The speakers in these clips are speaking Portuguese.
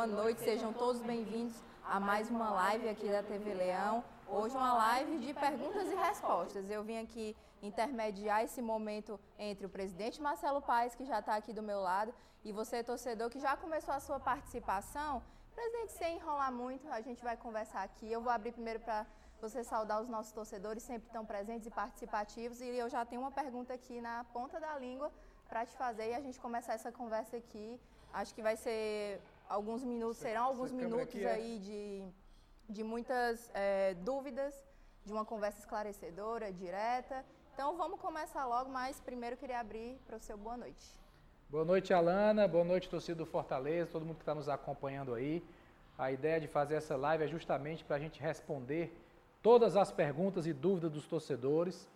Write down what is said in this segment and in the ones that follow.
boa noite, sejam todos bem-vindos a mais uma live aqui da TV Leão. Hoje uma live de perguntas e respostas. Eu vim aqui intermediar esse momento entre o presidente Marcelo Paes, que já está aqui do meu lado, e você, torcedor, que já começou a sua participação. Presidente, sem enrolar muito, a gente vai conversar aqui. Eu vou abrir primeiro para você saudar os nossos torcedores, sempre tão presentes e participativos. E eu já tenho uma pergunta aqui na ponta da língua para te fazer e a gente começar essa conversa aqui. Acho que vai ser alguns minutos, serão alguns minutos é aí de, de muitas é, dúvidas, de uma conversa esclarecedora, direta. Então vamos começar logo, mas primeiro queria abrir para o seu boa noite. Boa noite, Alana. Boa noite, torcida do Fortaleza, todo mundo que está nos acompanhando aí. A ideia de fazer essa live é justamente para a gente responder todas as perguntas e dúvidas dos torcedores.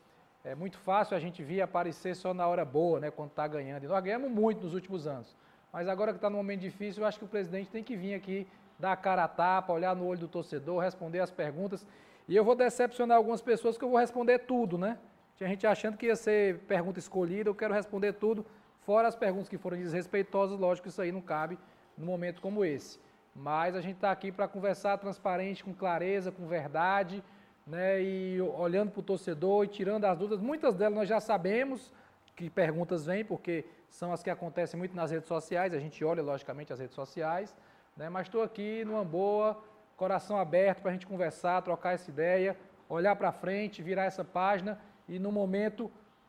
É muito fácil a gente vir aparecer só na hora boa, né, quando está ganhando. E nós ganhamos muito nos últimos anos. Mas agora que está num momento difícil, eu acho que o presidente tem que vir aqui, dar a cara a tapa, olhar no olho do torcedor, responder as perguntas. E eu vou decepcionar algumas pessoas que eu vou responder tudo, né? Tinha gente achando que ia ser pergunta escolhida, eu quero responder tudo, fora as perguntas que foram desrespeitosas, lógico que isso aí não cabe num momento como esse. Mas a gente está aqui para conversar transparente, com clareza, com verdade, né, e olhando para o torcedor e tirando as dúvidas. Muitas delas nós já sabemos que perguntas vêm, porque são as que acontecem muito nas redes sociais, a gente olha, logicamente, as redes sociais, né, mas estou aqui numa boa, coração aberto para a gente conversar, trocar essa ideia, olhar para frente, virar essa página e no momento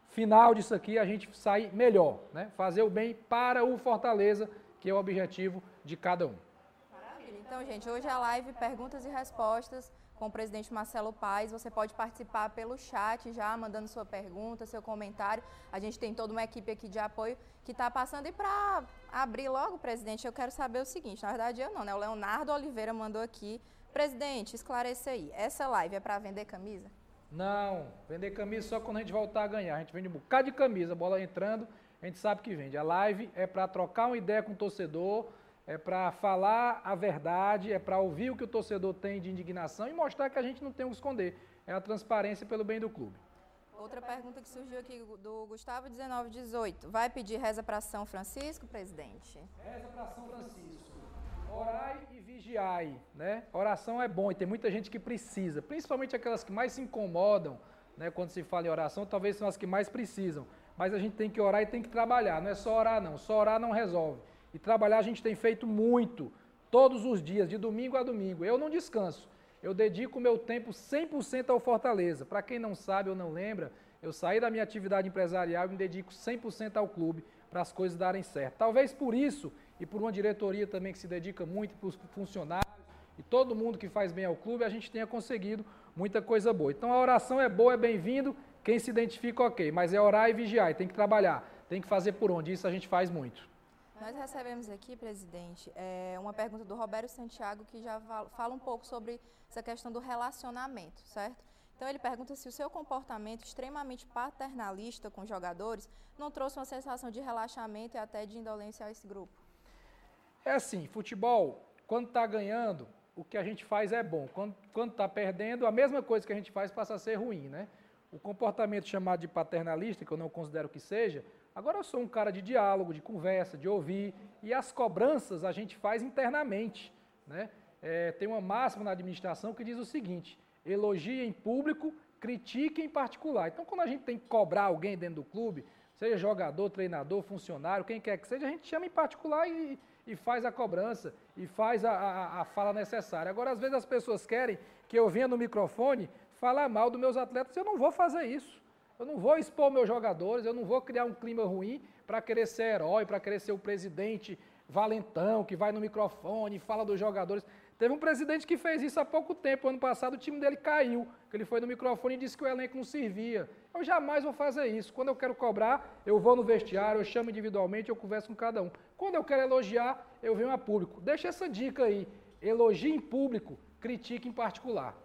final disso aqui a gente sair melhor, né, fazer o bem para o Fortaleza, que é o objetivo de cada um. Maravilha. Então, gente, hoje é a live Perguntas e Respostas com o presidente Marcelo Paes. Você pode participar pelo chat já, mandando sua pergunta, seu comentário. A gente tem toda uma equipe aqui de apoio que está passando. E para abrir logo, presidente, eu quero saber o seguinte: na verdade, eu não, né? O Leonardo Oliveira mandou aqui. Presidente, esclareça aí. Essa live é para vender camisa? Não, vender camisa só quando a gente voltar a ganhar. A gente vende um bocado de camisa, bola entrando, a gente sabe que vende. A live é para trocar uma ideia com o torcedor é para falar a verdade, é para ouvir o que o torcedor tem de indignação e mostrar que a gente não tem o que esconder. É a transparência pelo bem do clube. Outra pergunta que surgiu aqui do Gustavo 1918. Vai pedir reza para São Francisco, presidente? Reza para São Francisco. Orai e vigiai, né? Oração é bom e tem muita gente que precisa, principalmente aquelas que mais se incomodam, né, quando se fala em oração, talvez são as que mais precisam. Mas a gente tem que orar e tem que trabalhar, não é só orar não, só orar não resolve. E trabalhar a gente tem feito muito, todos os dias, de domingo a domingo. Eu não descanso. Eu dedico meu tempo 100% ao Fortaleza. Para quem não sabe ou não lembra, eu saí da minha atividade empresarial e me dedico 100% ao clube para as coisas darem certo. Talvez por isso e por uma diretoria também que se dedica muito para os funcionários e todo mundo que faz bem ao clube, a gente tenha conseguido muita coisa boa. Então a oração é boa, é bem-vindo. Quem se identifica, ok, mas é orar e vigiar, e tem que trabalhar, tem que fazer por onde. Isso a gente faz muito. Nós recebemos aqui, presidente, é, uma pergunta do Roberto Santiago que já fala um pouco sobre essa questão do relacionamento, certo? Então ele pergunta se o seu comportamento extremamente paternalista com jogadores não trouxe uma sensação de relaxamento e até de indolência a esse grupo. É assim, futebol, quando está ganhando, o que a gente faz é bom. Quando está perdendo, a mesma coisa que a gente faz passa a ser ruim, né? O comportamento chamado de paternalista, que eu não considero que seja, Agora eu sou um cara de diálogo, de conversa, de ouvir, e as cobranças a gente faz internamente. Né? É, tem uma máxima na administração que diz o seguinte: elogie em público, critique em particular. Então, quando a gente tem que cobrar alguém dentro do clube, seja jogador, treinador, funcionário, quem quer que seja, a gente chama em particular e, e faz a cobrança e faz a, a, a, fala necessária. Agora, às vezes as pessoas querem que eu venha no microfone falar mal dos meus atletas, eu não vou fazer isso. Eu não vou expor meus jogadores, eu não vou criar um clima ruim para querer ser herói, para querer ser o presidente valentão que vai no microfone e fala dos jogadores. Teve um presidente que fez isso há pouco tempo. Ano passado o time dele caiu, que ele foi no microfone e disse que o elenco não servia. Eu jamais vou fazer isso. Quando eu quero cobrar, eu vou no vestiário, eu chamo individualmente, eu converso com cada um. Quando eu quero elogiar, eu venho a público. Deixa essa dica aí. Elogie em público, critique em particular.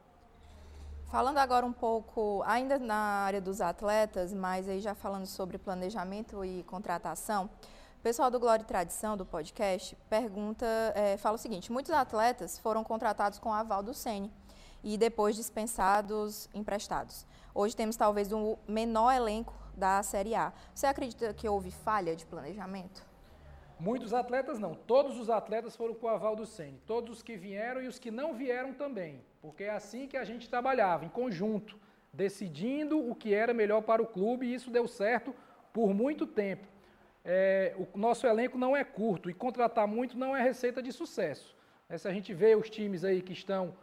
Falando agora um pouco, ainda na área dos atletas, mas aí já falando sobre planejamento e contratação, o pessoal do Glória e Tradição, do podcast, pergunta, é, fala o seguinte, muitos atletas foram contratados com aval do SENI e depois dispensados emprestados. Hoje temos talvez o um menor elenco da Série A. Você acredita que houve falha de planejamento? Muitos atletas não, todos os atletas foram com o aval do Sene, todos os que vieram e os que não vieram também, porque é assim que a gente trabalhava, em conjunto, decidindo o que era melhor para o clube e isso deu certo por muito tempo. É, o nosso elenco não é curto e contratar muito não é receita de sucesso. É, se a gente vê os times aí que estão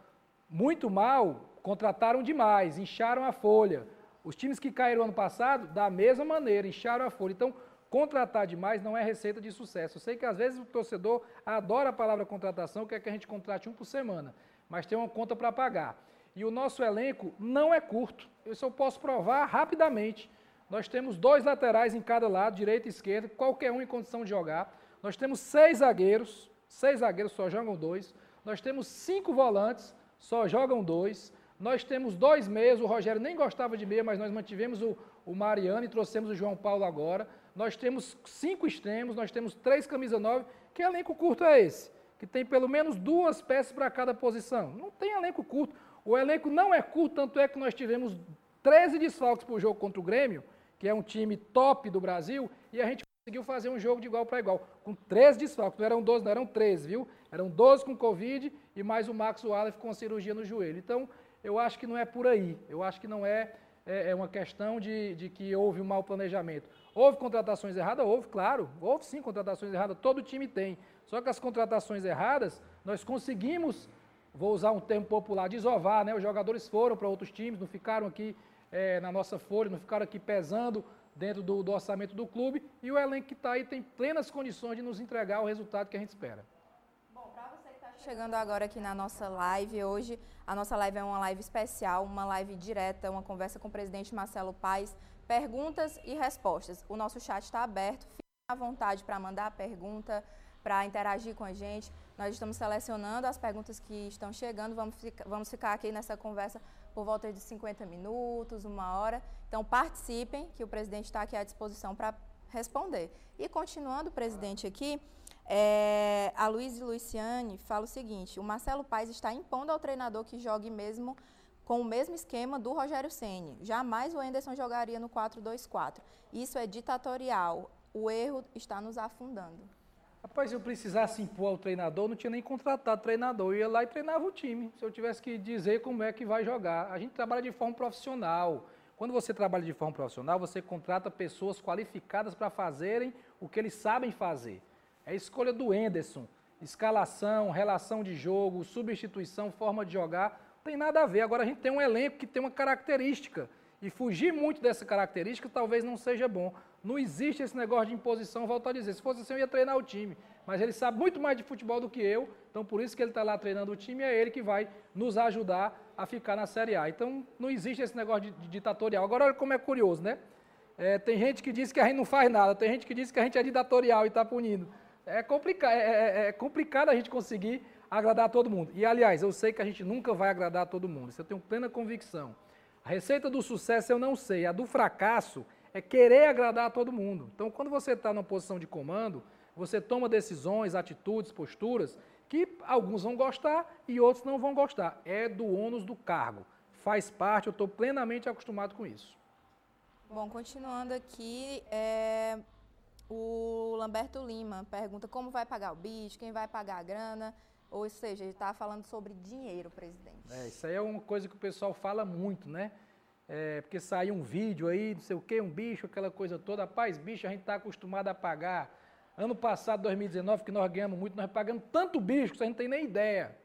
muito mal, contrataram demais, incharam a folha. Os times que caíram ano passado, da mesma maneira, incharam a folha. Então, Contratar demais não é receita de sucesso. Eu sei que às vezes o torcedor adora a palavra contratação, quer que a gente contrate um por semana, mas tem uma conta para pagar. E o nosso elenco não é curto. Isso eu posso provar rapidamente. Nós temos dois laterais em cada lado, direita e esquerda, qualquer um em condição de jogar. Nós temos seis zagueiros, seis zagueiros só jogam dois. Nós temos cinco volantes, só jogam dois. Nós temos dois meias, o Rogério nem gostava de meia, mas nós mantivemos o, o Mariano e trouxemos o João Paulo agora nós temos cinco extremos, nós temos três camisa nove. Que elenco curto é esse? Que tem pelo menos duas peças para cada posição. Não tem elenco curto. O elenco não é curto, tanto é que nós tivemos 13 desfalques por jogo contra o Grêmio, que é um time top do Brasil, e a gente conseguiu fazer um jogo de igual para igual, com 13 desfalques. Não eram 12, não eram 13, viu? Eram 12 com Covid e mais o Max Wallace com cirurgia no joelho. Então, eu acho que não é por aí. Eu acho que não é, é, é uma questão de, de que houve um mau planejamento. Houve contratações erradas? Houve, claro. Houve sim contratações erradas, todo time tem. Só que as contratações erradas, nós conseguimos, vou usar um termo popular, desovar, né? Os jogadores foram para outros times, não ficaram aqui é, na nossa folha, não ficaram aqui pesando dentro do, do orçamento do clube. E o elenco que está aí tem plenas condições de nos entregar o resultado que a gente espera. Bom, para você que está chegando agora aqui na nossa live, hoje a nossa live é uma live especial, uma live direta, uma conversa com o presidente Marcelo Paes perguntas e respostas. O nosso chat está aberto, fique à vontade para mandar a pergunta, para interagir com a gente. Nós estamos selecionando as perguntas que estão chegando, vamos ficar, vamos ficar aqui nessa conversa por volta de 50 minutos, uma hora. Então participem, que o presidente está aqui à disposição para responder. E continuando, presidente, aqui, é, a Luiz Luciane fala o seguinte: o Marcelo Paes está impondo ao treinador que jogue mesmo com o mesmo esquema do Rogério Ceni. Jamais o Enderson jogaria no 4-2-4. Isso é ditatorial. O erro está nos afundando. Rapaz, se eu precisasse impor ao treinador, não tinha nem contratado treinador. Eu ia lá e treinava o time. Se eu tivesse que dizer como é que vai jogar. A gente trabalha de forma profissional. Quando você trabalha de forma profissional, você contrata pessoas qualificadas para fazerem o que eles sabem fazer. É a escolha do Enderson. Escalação, relação de jogo, substituição, forma de jogar tem nada a ver. Agora a gente tem um elenco que tem uma característica. E fugir muito dessa característica talvez não seja bom. Não existe esse negócio de imposição, volto a dizer. Se fosse assim, eu ia treinar o time. Mas ele sabe muito mais de futebol do que eu, então por isso que ele está lá treinando o time, é ele que vai nos ajudar a ficar na Série A. Então não existe esse negócio de, de ditatorial. Agora olha como é curioso, né? É, tem gente que diz que a gente não faz nada, tem gente que diz que a gente é ditatorial e está punindo. É, complica é, é, é complicado a gente conseguir agradar todo mundo. E, aliás, eu sei que a gente nunca vai agradar todo mundo, isso eu tenho plena convicção. A receita do sucesso eu não sei, a do fracasso é querer agradar todo mundo. Então, quando você está numa posição de comando, você toma decisões, atitudes, posturas que alguns vão gostar e outros não vão gostar. É do ônus do cargo. Faz parte, eu estou plenamente acostumado com isso. Bom, continuando aqui, é, o Lamberto Lima pergunta como vai pagar o bicho, quem vai pagar a grana. Ou seja, ele está falando sobre dinheiro, presidente. É, isso aí é uma coisa que o pessoal fala muito, né? É, porque sai um vídeo aí, não sei o quê, um bicho, aquela coisa toda. Rapaz, bicho, a gente está acostumado a pagar. Ano passado, 2019, que nós ganhamos muito, nós pagamos tanto bicho que a gente não tem nem ideia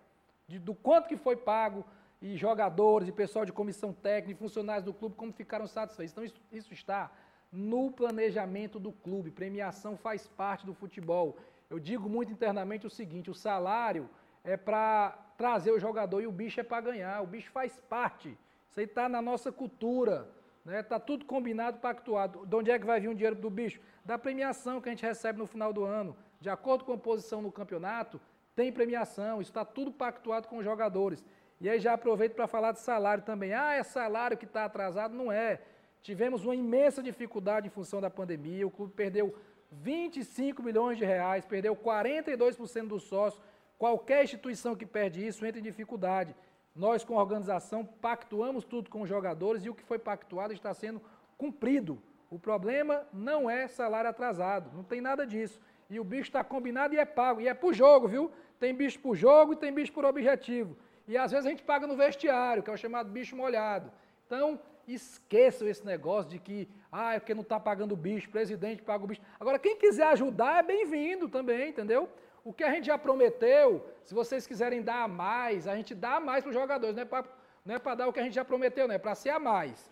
de, do quanto que foi pago, e jogadores, e pessoal de comissão técnica, e funcionários do clube, como ficaram satisfeitos. Então, isso, isso está no planejamento do clube. Premiação faz parte do futebol. Eu digo muito internamente o seguinte: o salário é para trazer o jogador e o bicho é para ganhar. O bicho faz parte. Isso aí está na nossa cultura. Né? Tá tudo combinado, pactuado. De onde é que vai vir o dinheiro do bicho? Da premiação que a gente recebe no final do ano. De acordo com a posição no campeonato, tem premiação. Isso está tudo pactuado com os jogadores. E aí já aproveito para falar de salário também. Ah, é salário que está atrasado? Não é. Tivemos uma imensa dificuldade em função da pandemia. O clube perdeu 25 milhões de reais, perdeu 42% do sócio. Qualquer instituição que perde isso entra em dificuldade. Nós, com a organização, pactuamos tudo com os jogadores e o que foi pactuado está sendo cumprido. O problema não é salário atrasado, não tem nada disso. e o bicho está combinado e é pago. E é por jogo, viu? Tem bicho por jogo e tem bicho por objetivo. E às vezes a gente paga no vestiário, que é o chamado bicho molhado. Então, esqueçam esse negócio de que, ah, é porque não está pagando o bicho, presidente paga o bicho. Agora, quem quiser ajudar é bem-vindo também, entendeu? O que a gente já prometeu, se vocês quiserem dar a mais, a gente dá a mais para os jogadores, não é para não é para dar o que a gente já prometeu, não é para ser a mais.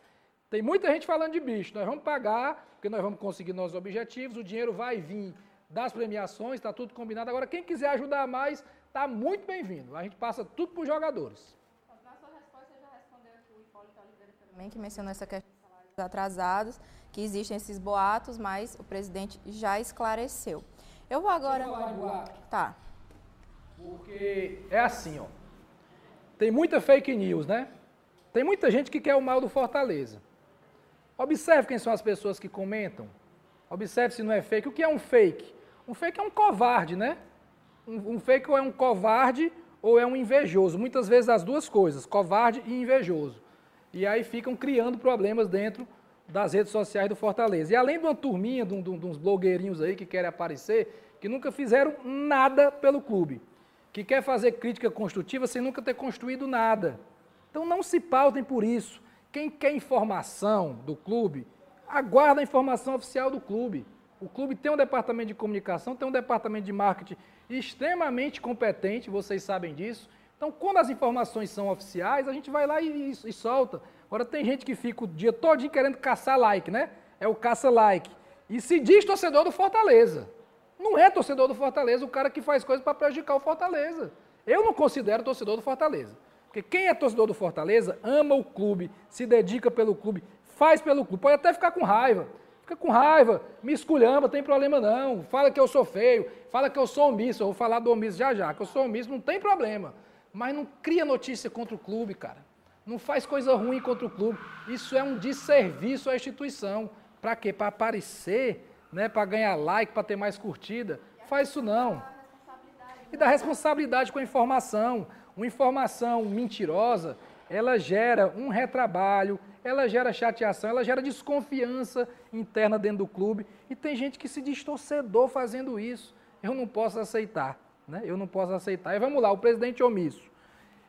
Tem muita gente falando de bicho, nós vamos pagar, porque nós vamos conseguir nossos objetivos, o dinheiro vai vir das premiações, está tudo combinado. Agora, quem quiser ajudar mais, está muito bem-vindo. A gente passa tudo para os jogadores. Na sua resposta, você já respondeu aqui o Hipólito Oliveira também, que mencionou essa questão dos salários atrasados, que existem esses boatos, mas o presidente já esclareceu. Eu vou agora. Eu falar de boato. Tá. Porque é assim, ó. Tem muita fake news, né? Tem muita gente que quer o mal do Fortaleza. Observe quem são as pessoas que comentam. Observe se não é fake. O que é um fake? Um fake é um covarde, né? Um, um fake ou é um covarde ou é um invejoso. Muitas vezes as duas coisas, covarde e invejoso. E aí ficam criando problemas dentro das redes sociais do Fortaleza. E além de uma turminha, de, um, de uns blogueirinhos aí que querem aparecer, que nunca fizeram nada pelo clube que quer fazer crítica construtiva sem nunca ter construído nada. Então não se pautem por isso. Quem quer informação do clube, aguarda a informação oficial do clube. O clube tem um departamento de comunicação, tem um departamento de marketing extremamente competente, vocês sabem disso. Então, quando as informações são oficiais, a gente vai lá e, e, solta. Agora, tem gente que fica o dia todo querendo caçar like, né? É o caça-like. E se diz torcedor do Fortaleza. Não é torcedor do Fortaleza o cara que faz coisas para prejudicar o Fortaleza. Eu não considero torcedor do Fortaleza. Porque quem é torcedor do Fortaleza ama o clube, se dedica pelo clube, faz pelo clube. Pode até ficar com raiva. Fica com raiva, me esculhamba, tem problema não. Fala que eu sou feio, fala que eu sou omisso. Eu vou falar do omisso já já, que eu sou omisso, não tem problema. Mas não cria notícia contra o clube, cara. Não faz coisa ruim contra o clube. Isso é um desserviço à instituição. Para quê? Para aparecer né, para ganhar like, para ter mais curtida. Faz isso não. E dá responsabilidade com a informação. Uma informação mentirosa, ela gera um retrabalho, ela gera chateação, ela gera desconfiança interna dentro do clube. E tem gente que se diz fazendo isso. Eu não posso aceitar. Né? Eu não posso aceitar. E vamos lá, o presidente omisso.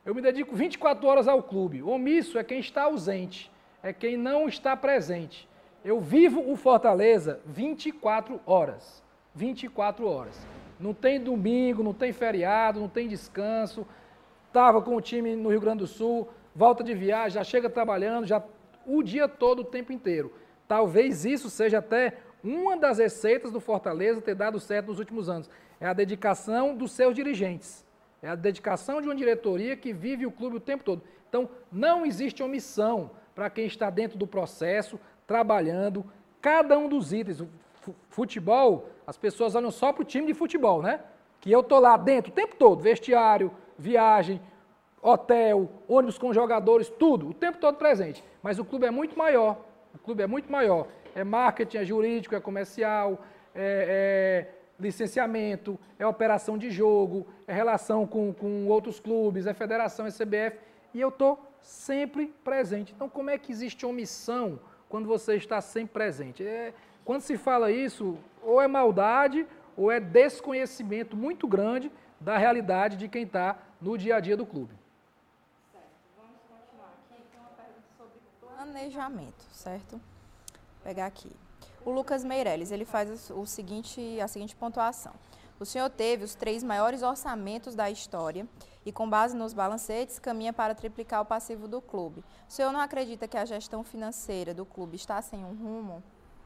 Eu me dedico 24 horas ao clube. Omisso é quem está ausente, é quem não está presente. Eu vivo o Fortaleza 24 horas. 24 horas. Não tem domingo, não tem feriado, não tem descanso. Estava com o time no Rio Grande do Sul, volta de viagem, já chega trabalhando, já o dia todo, o tempo inteiro. Talvez isso seja até uma das receitas do Fortaleza ter dado certo nos últimos anos. É a dedicação dos seus dirigentes. É a dedicação de uma diretoria que vive o clube o tempo todo. Então, não existe omissão para quem está dentro do processo, trabalhando cada um dos itens. O futebol, as pessoas olham só para o time de futebol, né? Que eu tô lá dentro o tempo todo, vestiário, viagem, hotel, ônibus com jogadores, tudo, o tempo todo presente. Mas o clube é muito maior. O clube é muito maior. É marketing, é jurídico, é comercial, é, é licenciamento, é operação de jogo, é relação com, com outros clubes, é federação, é CBF. E eu estou sempre presente. Então, como é que existe omissão quando você está sempre presente. É, quando se fala isso, ou é maldade ou é desconhecimento muito grande da realidade de quem está no dia a dia do clube. Certo. Vamos continuar aqui uma pergunta sobre planejamento, certo? Vou pegar aqui. O Lucas Meirelles, ele faz o seguinte, a seguinte pontuação. O senhor teve os três maiores orçamentos da história e, com base nos balancetes, caminha para triplicar o passivo do clube. O senhor não acredita que a gestão financeira do clube está sem um rumo?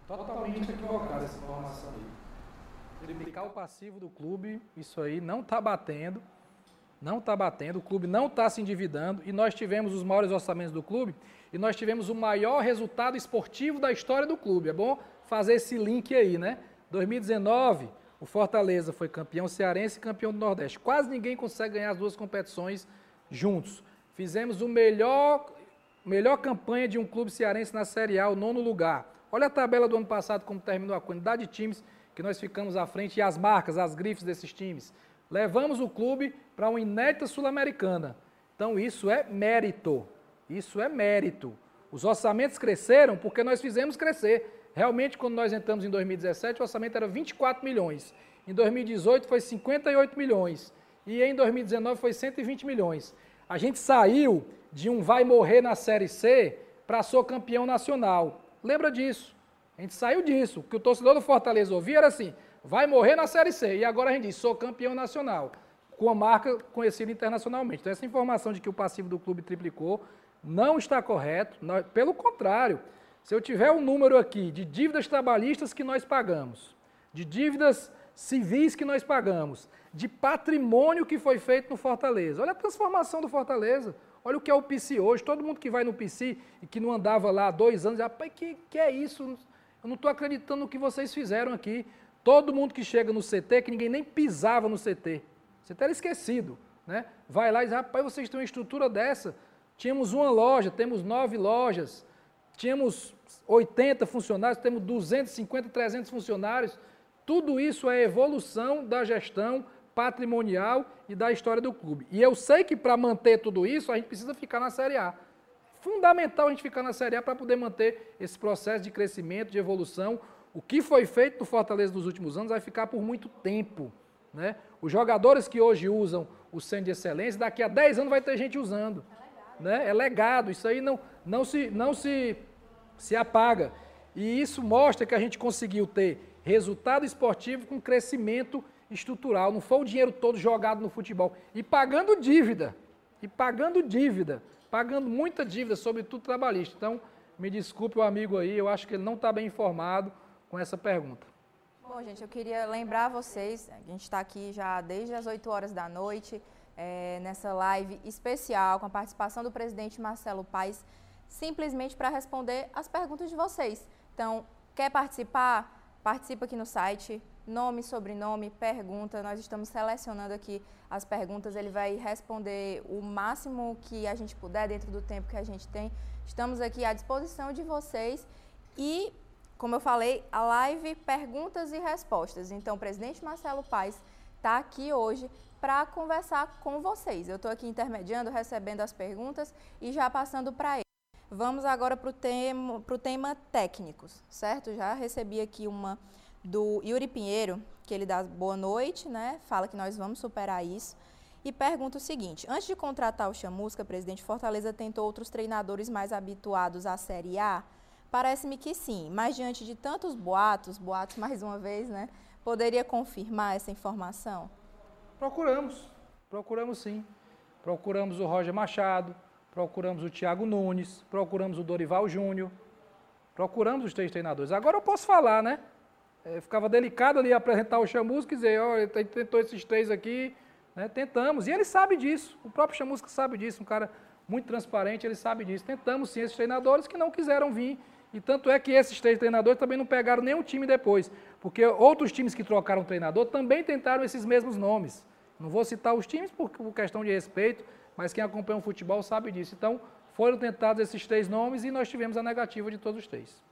Totalmente equivocada essa informação aí. Triplicar o passivo do clube, isso aí não está batendo. Não está batendo, o clube não está se endividando e nós tivemos os maiores orçamentos do clube e nós tivemos o maior resultado esportivo da história do clube. É bom fazer esse link aí, né? 2019, o Fortaleza foi campeão cearense e campeão do Nordeste. Quase ninguém consegue ganhar as duas competições juntos. Fizemos o melhor, melhor campanha de um clube cearense na Série A, o nono lugar. Olha a tabela do ano passado, como terminou a quantidade de times que nós ficamos à frente e as marcas, as grifes desses times. Levamos o clube para uma inédita sul-americana. Então isso é mérito. Isso é mérito. Os orçamentos cresceram porque nós fizemos crescer. Realmente, quando nós entramos em 2017, o orçamento era 24 milhões. em 2018 foi 58 milhões e em 2019 foi 120 milhões. A gente saiu de um vai morrer na Série C para ser campeão nacional. Lembra disso? A gente saiu disso. O que o torcedor do Fortaleza ouvia era assim: vai morrer na Série C. E agora a gente diz: sou campeão nacional, com a marca conhecida internacionalmente. Então, essa informação de que o passivo do clube triplicou não está correto. Pelo contrário, se eu tiver um número aqui de dívidas trabalhistas que nós pagamos, de dívidas civis que nós pagamos, de patrimônio que foi feito no Fortaleza. Olha a transformação do Fortaleza. Olha o que é o PC hoje. Todo mundo que vai no PC e que não andava lá há dois anos, rapaz, que, que é isso? Eu não estou acreditando no que vocês fizeram aqui. Todo mundo que chega no CT, que ninguém nem pisava no CT. Você era esquecido. Né? Vai lá e diz, rapaz, vocês têm uma estrutura dessa. Tínhamos uma loja, temos nove lojas, tínhamos 80 funcionários, temos 250, 300 funcionários. Tudo isso é evolução da gestão patrimonial e da história do clube. E eu sei que para manter tudo isso, a gente precisa ficar na Série A. Fundamental a gente ficar na Série A para poder manter esse processo de crescimento, de evolução. O que foi feito no Fortaleza nos últimos anos vai ficar por muito tempo. Né? Os jogadores que hoje usam o centro de excelência, daqui a 10 anos vai ter gente usando. É legado. Né? É legado. Isso aí não, não, se, não se, se apaga. E isso mostra que a gente conseguiu ter resultado esportivo com crescimento estrutural. Não foi o dinheiro todo jogado no futebol. E pagando dívida. E pagando dívida. Pagando muita dívida, sobretudo trabalhista. Então, me desculpe o amigo aí, eu acho que ele não está bem informado com essa pergunta. Bom, gente, eu queria lembrar vocês, a gente está aqui já desde as 8 horas da noite, é, nessa live especial com a participação do presidente Marcelo Paes, simplesmente para responder as perguntas de vocês. Então, quer participar? Participa aqui no site, nome, sobrenome, pergunta. Nós estamos selecionando aqui as perguntas. Ele vai responder o máximo que a gente puder dentro do tempo que a gente tem. Estamos aqui à disposição de vocês e, como eu falei, a live perguntas e respostas. Então, o presidente Marcelo Paes está aqui hoje para conversar com vocês. Eu estou aqui intermediando, recebendo as perguntas e já passando para ele. Vamos agora para o tema, tema técnicos, certo? Já recebi aqui uma do Yuri Pinheiro, que ele dá boa noite, né? Fala que nós vamos superar isso. E pergunta o seguinte: antes de contratar o Chamusca, presidente Fortaleza tentou outros treinadores mais habituados à Série A? Parece-me que sim, mas diante de tantos boatos, boatos mais uma vez, né? Poderia confirmar essa informação? Procuramos, procuramos sim. Procuramos o Roger Machado, procuramos o Thiago Nunes, procuramos o Dorival Júnior, procuramos os três treinadores. Agora eu posso falar, né? é, ficava delicado ali apresentar o Chamusca e dizer, olha, oh, tentou esses três aqui, né, tentamos. E ele sabe disso, o próprio Chamusca sabe disso, um cara muito transparente, ele sabe disso. Tentamos sim esses treinadores que não quiseram vir. E tanto é que esses três treinadores também não pegaram nenhum time depois. Porque outros times que trocaram treinador também tentaram esses mesmos nomes. Não vou citar os times por questão de respeito, mas quem acompanha o futebol sabe disso. Então, foram tentados esses três nomes e nós tivemos a negativa de todos os três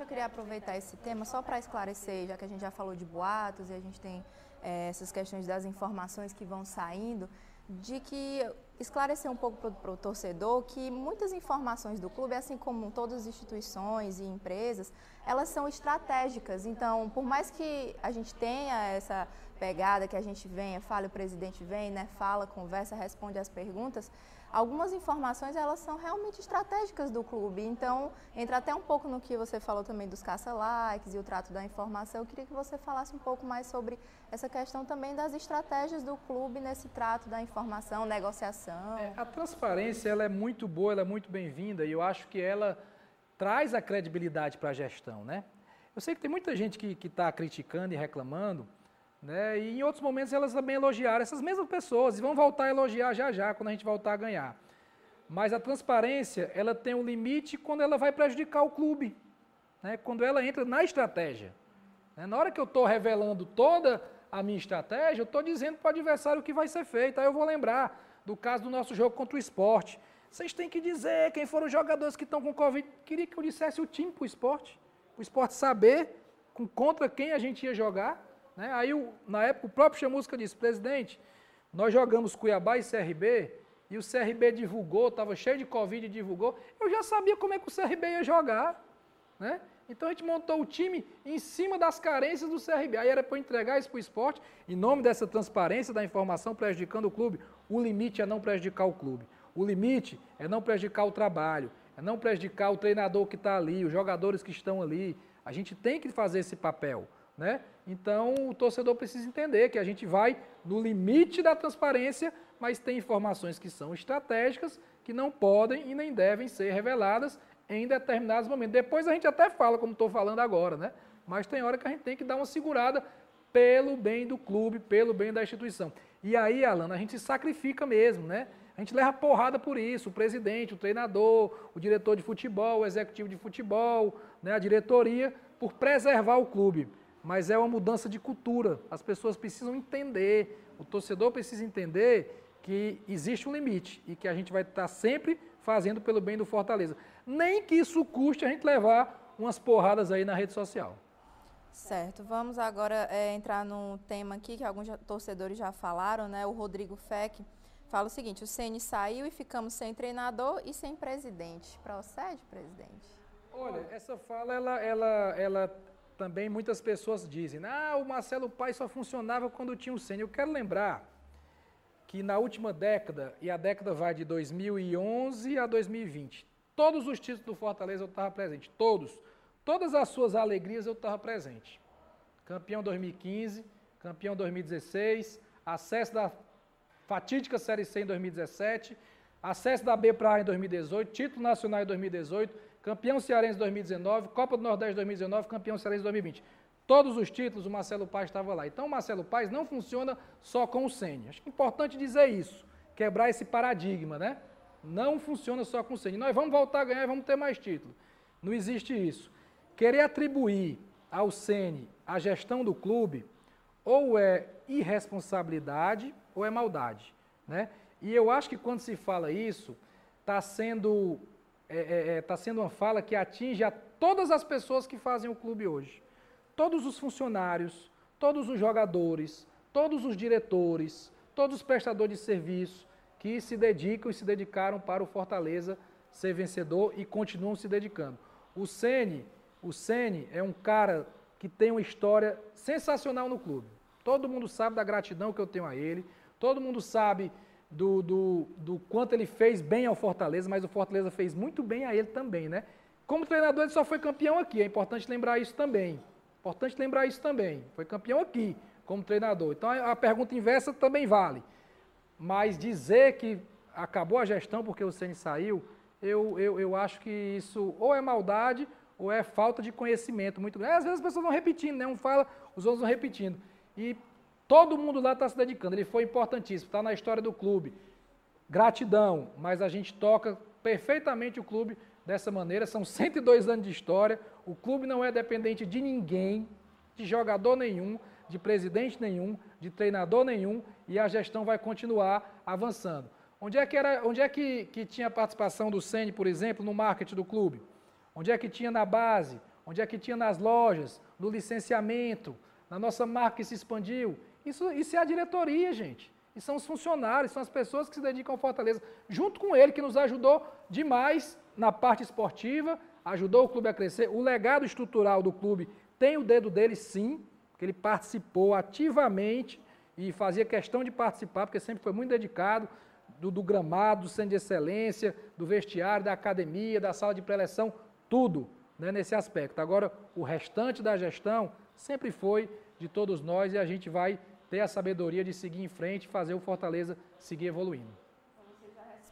eu queria aproveitar esse tema só para esclarecer, já que a gente já falou de boatos e a gente tem é, essas questões das informações que vão saindo, de que esclarecer um pouco para o torcedor que muitas informações do clube, assim como todas as instituições e empresas, elas são estratégicas. Então, por mais que a gente tenha essa pegada, que a gente venha, fale, o presidente vem, né, fala, conversa, responde as perguntas, algumas informações elas são realmente estratégicas do clube. Então, entra até um pouco no que você falou também dos caça-likes e o trato da informação. Eu queria que você falasse um pouco mais sobre essa questão também das estratégias do clube nesse trato da informação, negociação. É, a transparência ela é muito boa, ela é muito bem-vinda e eu acho que ela traz a credibilidade para a gestão, né? Eu sei que tem muita gente que está criticando e reclamando, né? E em outros momentos elas também elogiaram essas mesmas pessoas e vão voltar a elogiar já já quando a gente voltar a ganhar. Mas a transparência, ela tem um limite quando ela vai prejudicar o clube, né? quando ela entra na estratégia. Né? Na hora que eu estou revelando toda a minha estratégia, eu estou dizendo para o adversário o que vai ser feito. Aí eu vou lembrar do caso do nosso jogo contra o esporte. Vocês têm que dizer quem foram os jogadores que estão com Covid. Queria que eu dissesse o time para o esporte. O esporte saber contra quem a gente ia jogar. Né? Aí, na época, o próprio Chamusca disse, presidente, nós jogamos Cuiabá e CRB, e o CRB divulgou, estava cheio de Covid e divulgou, eu já sabia como é que o CRB ia jogar. Né? Então a gente montou o time em cima das carências do CRB. Aí era para entregar isso para o esporte, em nome dessa transparência da informação prejudicando o clube. O limite é não prejudicar o clube. O limite é não prejudicar o trabalho, é não prejudicar o treinador que está ali, os jogadores que estão ali. A gente tem que fazer esse papel. Né? Então o torcedor precisa entender que a gente vai no limite da transparência, mas tem informações que são estratégicas que não podem e nem devem ser reveladas em determinados momentos. Depois a gente até fala, como estou falando agora, né? Mas tem hora que a gente tem que dar uma segurada pelo bem do clube, pelo bem da instituição. E aí, Alana, a gente se sacrifica mesmo, né? A gente leva porrada por isso, o presidente, o treinador, o diretor de futebol, o executivo de futebol, né, a diretoria, por preservar o clube. Mas é uma mudança de cultura. As pessoas precisam entender, o torcedor precisa entender que existe um limite e que a gente vai estar sempre fazendo pelo bem do Fortaleza. Nem que isso custe a gente levar umas porradas aí na rede social. Certo, vamos agora é, entrar num tema aqui que alguns torcedores já falaram, né? O Rodrigo Feck fala o seguinte: o CN saiu e ficamos sem treinador e sem presidente. Procede, presidente? Olha, essa fala, ela, ela, ela também muitas pessoas dizem, ah, o Marcelo Paes só funcionava quando tinha o CN. Eu quero lembrar que na última década, e a década vai de 2011 a 2020, todos os títulos do Fortaleza eu estava presente, todos. Todas as suas alegrias eu estava presente. Campeão 2015, campeão 2016, acesso da fatídica Série C em 2017, acesso da B para A em 2018, título nacional em 2018, campeão cearense em 2019, Copa do Nordeste em 2019, campeão cearense em 2020. Todos os títulos o Marcelo Paes estava lá. Então o Marcelo Paes não funciona só com o Sene. Acho que é importante dizer isso, quebrar esse paradigma, né? Não funciona só com o Sene. Nós vamos voltar a ganhar e vamos ter mais títulos. Não existe isso. Querer atribuir ao Sene a gestão do clube ou é irresponsabilidade ou é maldade, né? E eu acho que quando se fala isso, está sendo, é, é, é, tá sendo uma fala que atinge a todas as pessoas que fazem o clube hoje todos os funcionários, todos os jogadores, todos os diretores, todos os prestadores de serviço que se dedicam e se dedicaram para o Fortaleza ser vencedor e continuam se dedicando. O Ceni, o Ceni é um cara que tem uma história sensacional no clube. Todo mundo sabe da gratidão que eu tenho a ele, todo mundo sabe do, do, do quanto ele fez bem ao Fortaleza, mas o Fortaleza fez muito bem a ele também, né? Como treinador, ele só foi campeão aqui, é importante lembrar isso também. Importante lembrar isso também. Foi campeão aqui, como treinador. Então a pergunta inversa também vale. Mas dizer que acabou a gestão porque o Ceni saiu, eu, eu, eu acho que isso ou é maldade ou é falta de conhecimento muito grande. Às vezes as pessoas vão repetindo, né? Um fala, os outros vão repetindo. E todo mundo lá está se dedicando. Ele foi importantíssimo, está na história do clube. Gratidão, mas a gente toca perfeitamente o clube dessa maneira. São 102 anos de história. O clube não é dependente de ninguém, de jogador nenhum, de presidente nenhum, de treinador nenhum, e a gestão vai continuar avançando. Onde é que, era, onde é que, que tinha participação do SENE, por exemplo, no marketing do clube? Onde é que tinha na base? Onde é que tinha nas lojas? No licenciamento? Na nossa marca que se expandiu? Isso, isso é a diretoria, gente. E são os funcionários, são as pessoas que se dedicam ao Fortaleza, junto com ele, que nos ajudou demais na parte esportiva, ajudou o clube a crescer. O legado estrutural do clube tem o dedo dele, sim, porque ele participou ativamente e fazia questão de participar, porque sempre foi muito dedicado do, do gramado, do centro de excelência, do vestiário, da academia, da sala de preleção, tudo né, nesse aspecto. Agora, o restante da gestão sempre foi de todos nós e a gente vai ter a sabedoria de seguir em frente e fazer o Fortaleza seguir evoluindo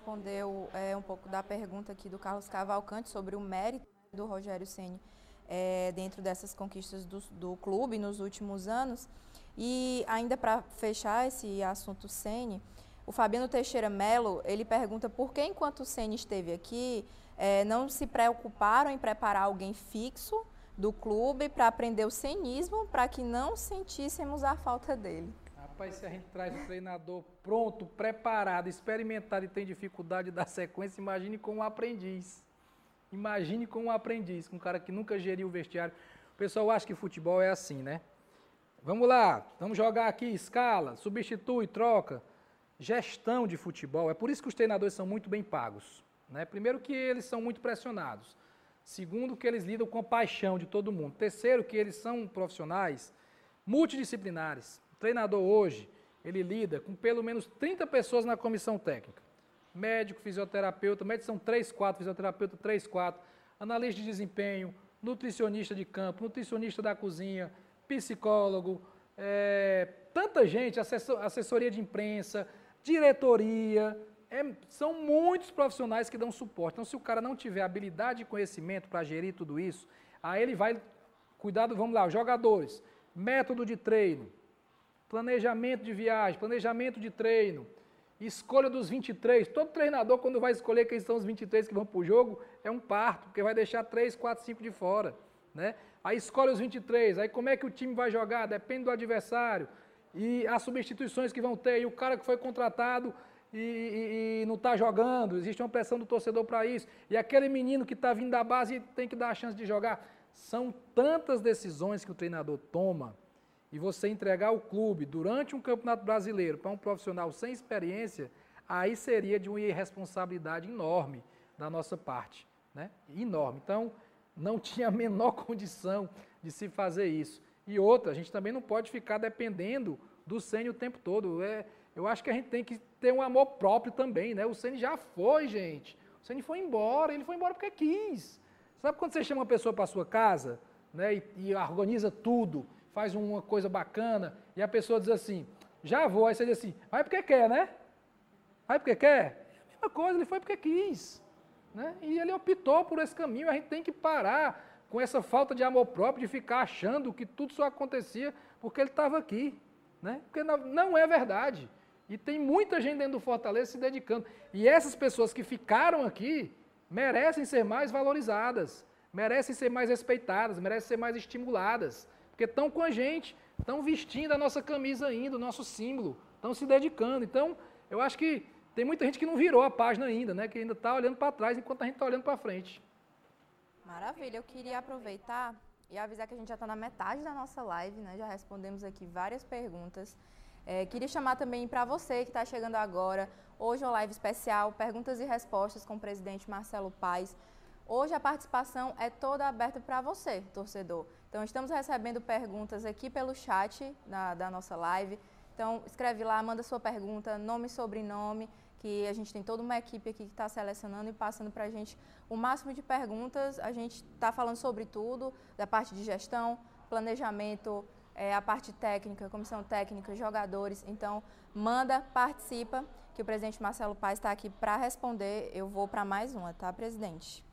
respondeu é, um pouco da pergunta aqui do Carlos Cavalcante sobre o mérito do Rogério Ceni é, dentro dessas conquistas do, do, clube nos últimos anos. E ainda para fechar esse assunto Ceni, o Fabiano Teixeira Melo ele pergunta por que enquanto o Ceni esteve aqui é, não se preocuparam em preparar alguém fixo do clube para aprender o cenismo para que não sentíssemos a falta dele. Rapaz, se a gente traz um treinador pronto, preparado, experimentado e tem dificuldade de dar sequência, imagine com um aprendiz. Imagine com um aprendiz, com um cara que nunca geriu o vestiário. O pessoal acha que futebol é assim, né? Vamos lá, vamos jogar aqui, escala, substitui, troca. Gestão de futebol, é por isso que os treinadores são muito bem pagos. Né? Primeiro que eles são muito pressionados. Segundo, que eles lidam com a paixão de todo mundo. Terceiro, que eles são profissionais multidisciplinares. O treinador hoje, ele lida com pelo menos 30 pessoas na comissão técnica. Médico, fisioterapeuta, médico são 3, 4, fisioterapeuta 3, 4, analista de desempenho, nutricionista de campo, nutricionista da cozinha, psicólogo, é, tanta gente, assessor, assessoria de imprensa, diretoria, é, são muitos profissionais que dão suporte. Então, se o cara não tiver habilidade e conhecimento para gerir tudo isso, aí ele vai cuidar do, vamos lá, jogadores, método de treino, planejamento de viagem, planejamento de treino, escolha dos 23. Todo treinador, quando vai escolher quem são os 23 que vão para o jogo, é um parto, porque vai deixar 3, 4, 5 de fora. Né? Aí escolhe os 23, aí como é que o time vai jogar? Depende do adversário. E as substituições que vão ter, e o cara que foi contratado e, e, e não está jogando, existe uma pressão do torcedor para isso. E aquele menino que está vindo da base tem que dar a chance de jogar. São tantas decisões que o treinador toma e você entregar o clube durante um campeonato brasileiro para um profissional sem experiência, aí seria de uma irresponsabilidade enorme da nossa parte. Né? Enorme. Então, não tinha a menor condição de se fazer isso. E outra, a gente também não pode ficar dependendo do Sene o tempo todo. É, eu acho que a gente tem que ter um amor próprio também, né? O Sene já foi, gente. O Sene foi embora, ele foi embora porque quis. Sabe quando você chama uma pessoa para sua casa, né, e, e, organiza tudo, faz uma coisa bacana, e a pessoa diz assim, já vou, aí você diz assim, vai porque quer, né? Vai porque quer? É a mesma coisa, ele foi porque quis. Né? E ele optou por esse caminho. A gente tem que parar com essa falta de amor próprio, de ficar achando que tudo só acontecia porque ele estava aqui. Né? Porque não, não é verdade. E tem muita gente dentro do Fortaleza se dedicando. E essas pessoas que ficaram aqui merecem ser mais valorizadas, merecem ser mais respeitadas, merecem ser mais estimuladas. Porque estão com a gente, estão vestindo a nossa camisa ainda, o nosso símbolo, estão se dedicando. Então, eu acho que tem muita gente que não virou a página ainda, né? Que ainda está olhando para trás enquanto a gente está olhando para frente. Maravilha. Eu queria aproveitar e avisar que a gente já está na metade da nossa live, né? Já respondemos aqui várias perguntas. É, queria chamar também para você que está chegando agora. Hoje uma live especial, perguntas e respostas com o presidente Marcelo Paes. Hoje a participação é toda aberta para você, torcedor. Então estamos recebendo perguntas aqui pelo chat da, da nossa live. Então escreve lá, manda sua pergunta, nome e sobrenome que a gente tem toda uma equipe aqui que está selecionando e passando para a gente o máximo de perguntas. A gente está falando sobre tudo, da parte de gestão, planejamento, é, a parte técnica, comissão técnica, jogadores. Então, manda, participa, que o presidente Marcelo Paes está aqui para responder. Eu vou para mais uma, tá, presidente?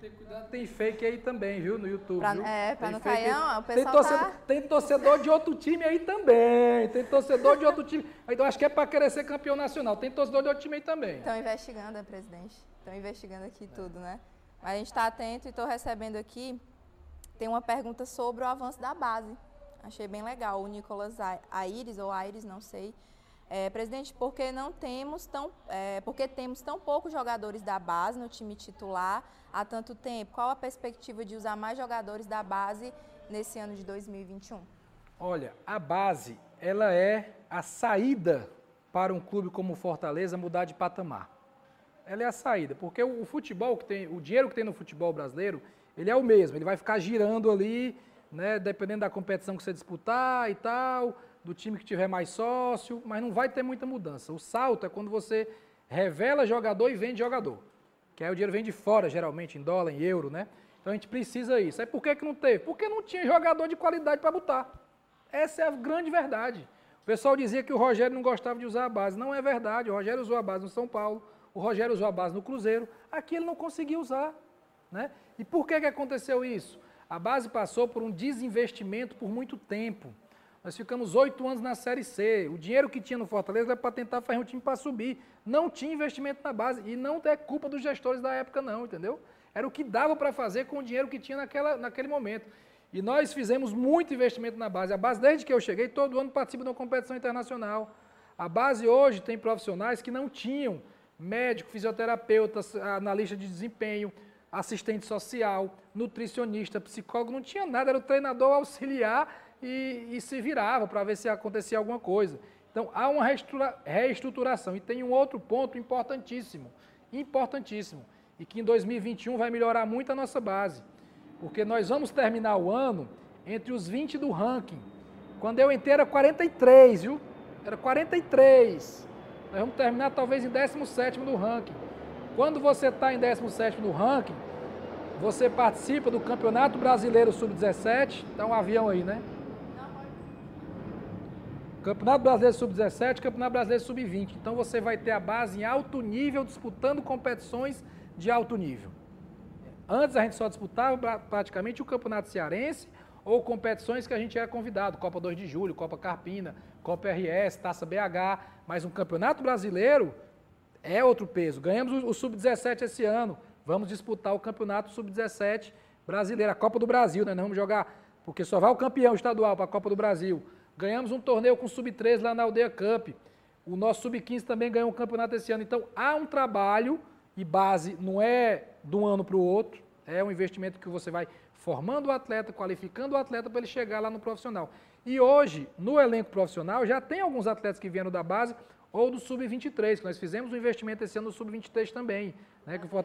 Tem cuidado, tem fake aí também, viu, no YouTube. Pra, viu? É, para não cair, não, o pessoal tem torcedor, tá... tem torcedor de outro time aí também, tem torcedor de outro time. Então, acho que é para querer ser campeão nacional, tem torcedor de outro time aí também. Estão investigando, presidente, estão investigando aqui é. tudo, né? Mas a gente está atento e estou recebendo aqui, tem uma pergunta sobre o avanço da base. Achei bem legal, o Nicolas Aires, ou Aires, não sei, é, presidente, porque não temos tão, é, porque temos tão poucos jogadores da base no time titular há tanto tempo? Qual a perspectiva de usar mais jogadores da base nesse ano de 2021? Olha, a base ela é a saída para um clube como o Fortaleza mudar de patamar. Ela é a saída, porque o, o futebol que tem, o dinheiro que tem no futebol brasileiro, ele é o mesmo. Ele vai ficar girando ali, né, dependendo da competição que você disputar e tal do time que tiver mais sócio, mas não vai ter muita mudança. O salto é quando você revela jogador e vende jogador. Que aí o dinheiro vem de fora, geralmente, em dólar, em euro, né? Então a gente precisa isso. Aí por que, que não teve? Porque não tinha jogador de qualidade para botar. Essa é a grande verdade. O pessoal dizia que o Rogério não gostava de usar a base. Não é verdade. O Rogério usou a base no São Paulo, o Rogério usou a base no Cruzeiro. Aqui ele não conseguiu usar. Né? E por que, que aconteceu isso? A base passou por um desinvestimento por muito tempo. Nós ficamos oito anos na Série C. O dinheiro que tinha no Fortaleza era para tentar fazer um time para subir. Não tinha investimento na base. E não é culpa dos gestores da época, não, entendeu? Era o que dava para fazer com o dinheiro que tinha naquela, naquele momento. E nós fizemos muito investimento na base. A base, desde que eu cheguei, todo ano participa de uma competição internacional. A base hoje tem profissionais que não tinham médico, fisioterapeuta, analista de desempenho, assistente social, nutricionista, psicólogo, não tinha nada, era o treinador auxiliar e, e se virava para ver se acontecia alguma coisa. Então, há uma reestruturação. E tem um outro ponto importantíssimo, importantíssimo, e que em 2021 vai melhorar muito a nossa base. Porque nós vamos terminar o ano entre os 20 do ranking. Quando eu entrei era 43, viu? Era 43. Nós vamos terminar talvez em 17 do ranking. Quando você está em 17 no ranking, você participa do Campeonato Brasileiro Sub-17. Está um avião aí, né? Campeonato Brasileiro Sub-17, Campeonato Brasileiro Sub-20. Então você vai ter a base em alto nível, disputando competições de alto nível. Antes a gente só disputava praticamente o Campeonato Cearense ou competições que a gente era convidado, Copa 2 de Julho, Copa Carpina, Copa RS, Taça BH, mas um Campeonato Brasileiro é outro peso. Ganhamos o, Sub-17 esse ano. Vamos disputar o Campeonato Sub-17 brasileiro, a Copa do Brasil, né? Não vamos jogar, porque só vai o campeão estadual para a Copa do Brasil. Ganhamos um torneio com o Sub-13 lá na Aldeia Cup. O nosso Sub-15 também ganhou um campeonato esse ano. Então, há um trabalho e base, não é de um ano para o outro, é um investimento que você vai formando o atleta, qualificando o atleta para ele chegar lá no profissional. E hoje, no elenco profissional, já tem alguns atletas que vieram da base, ou do Sub-23, que nós fizemos um investimento esse ano no Sub-23 também, né, que foi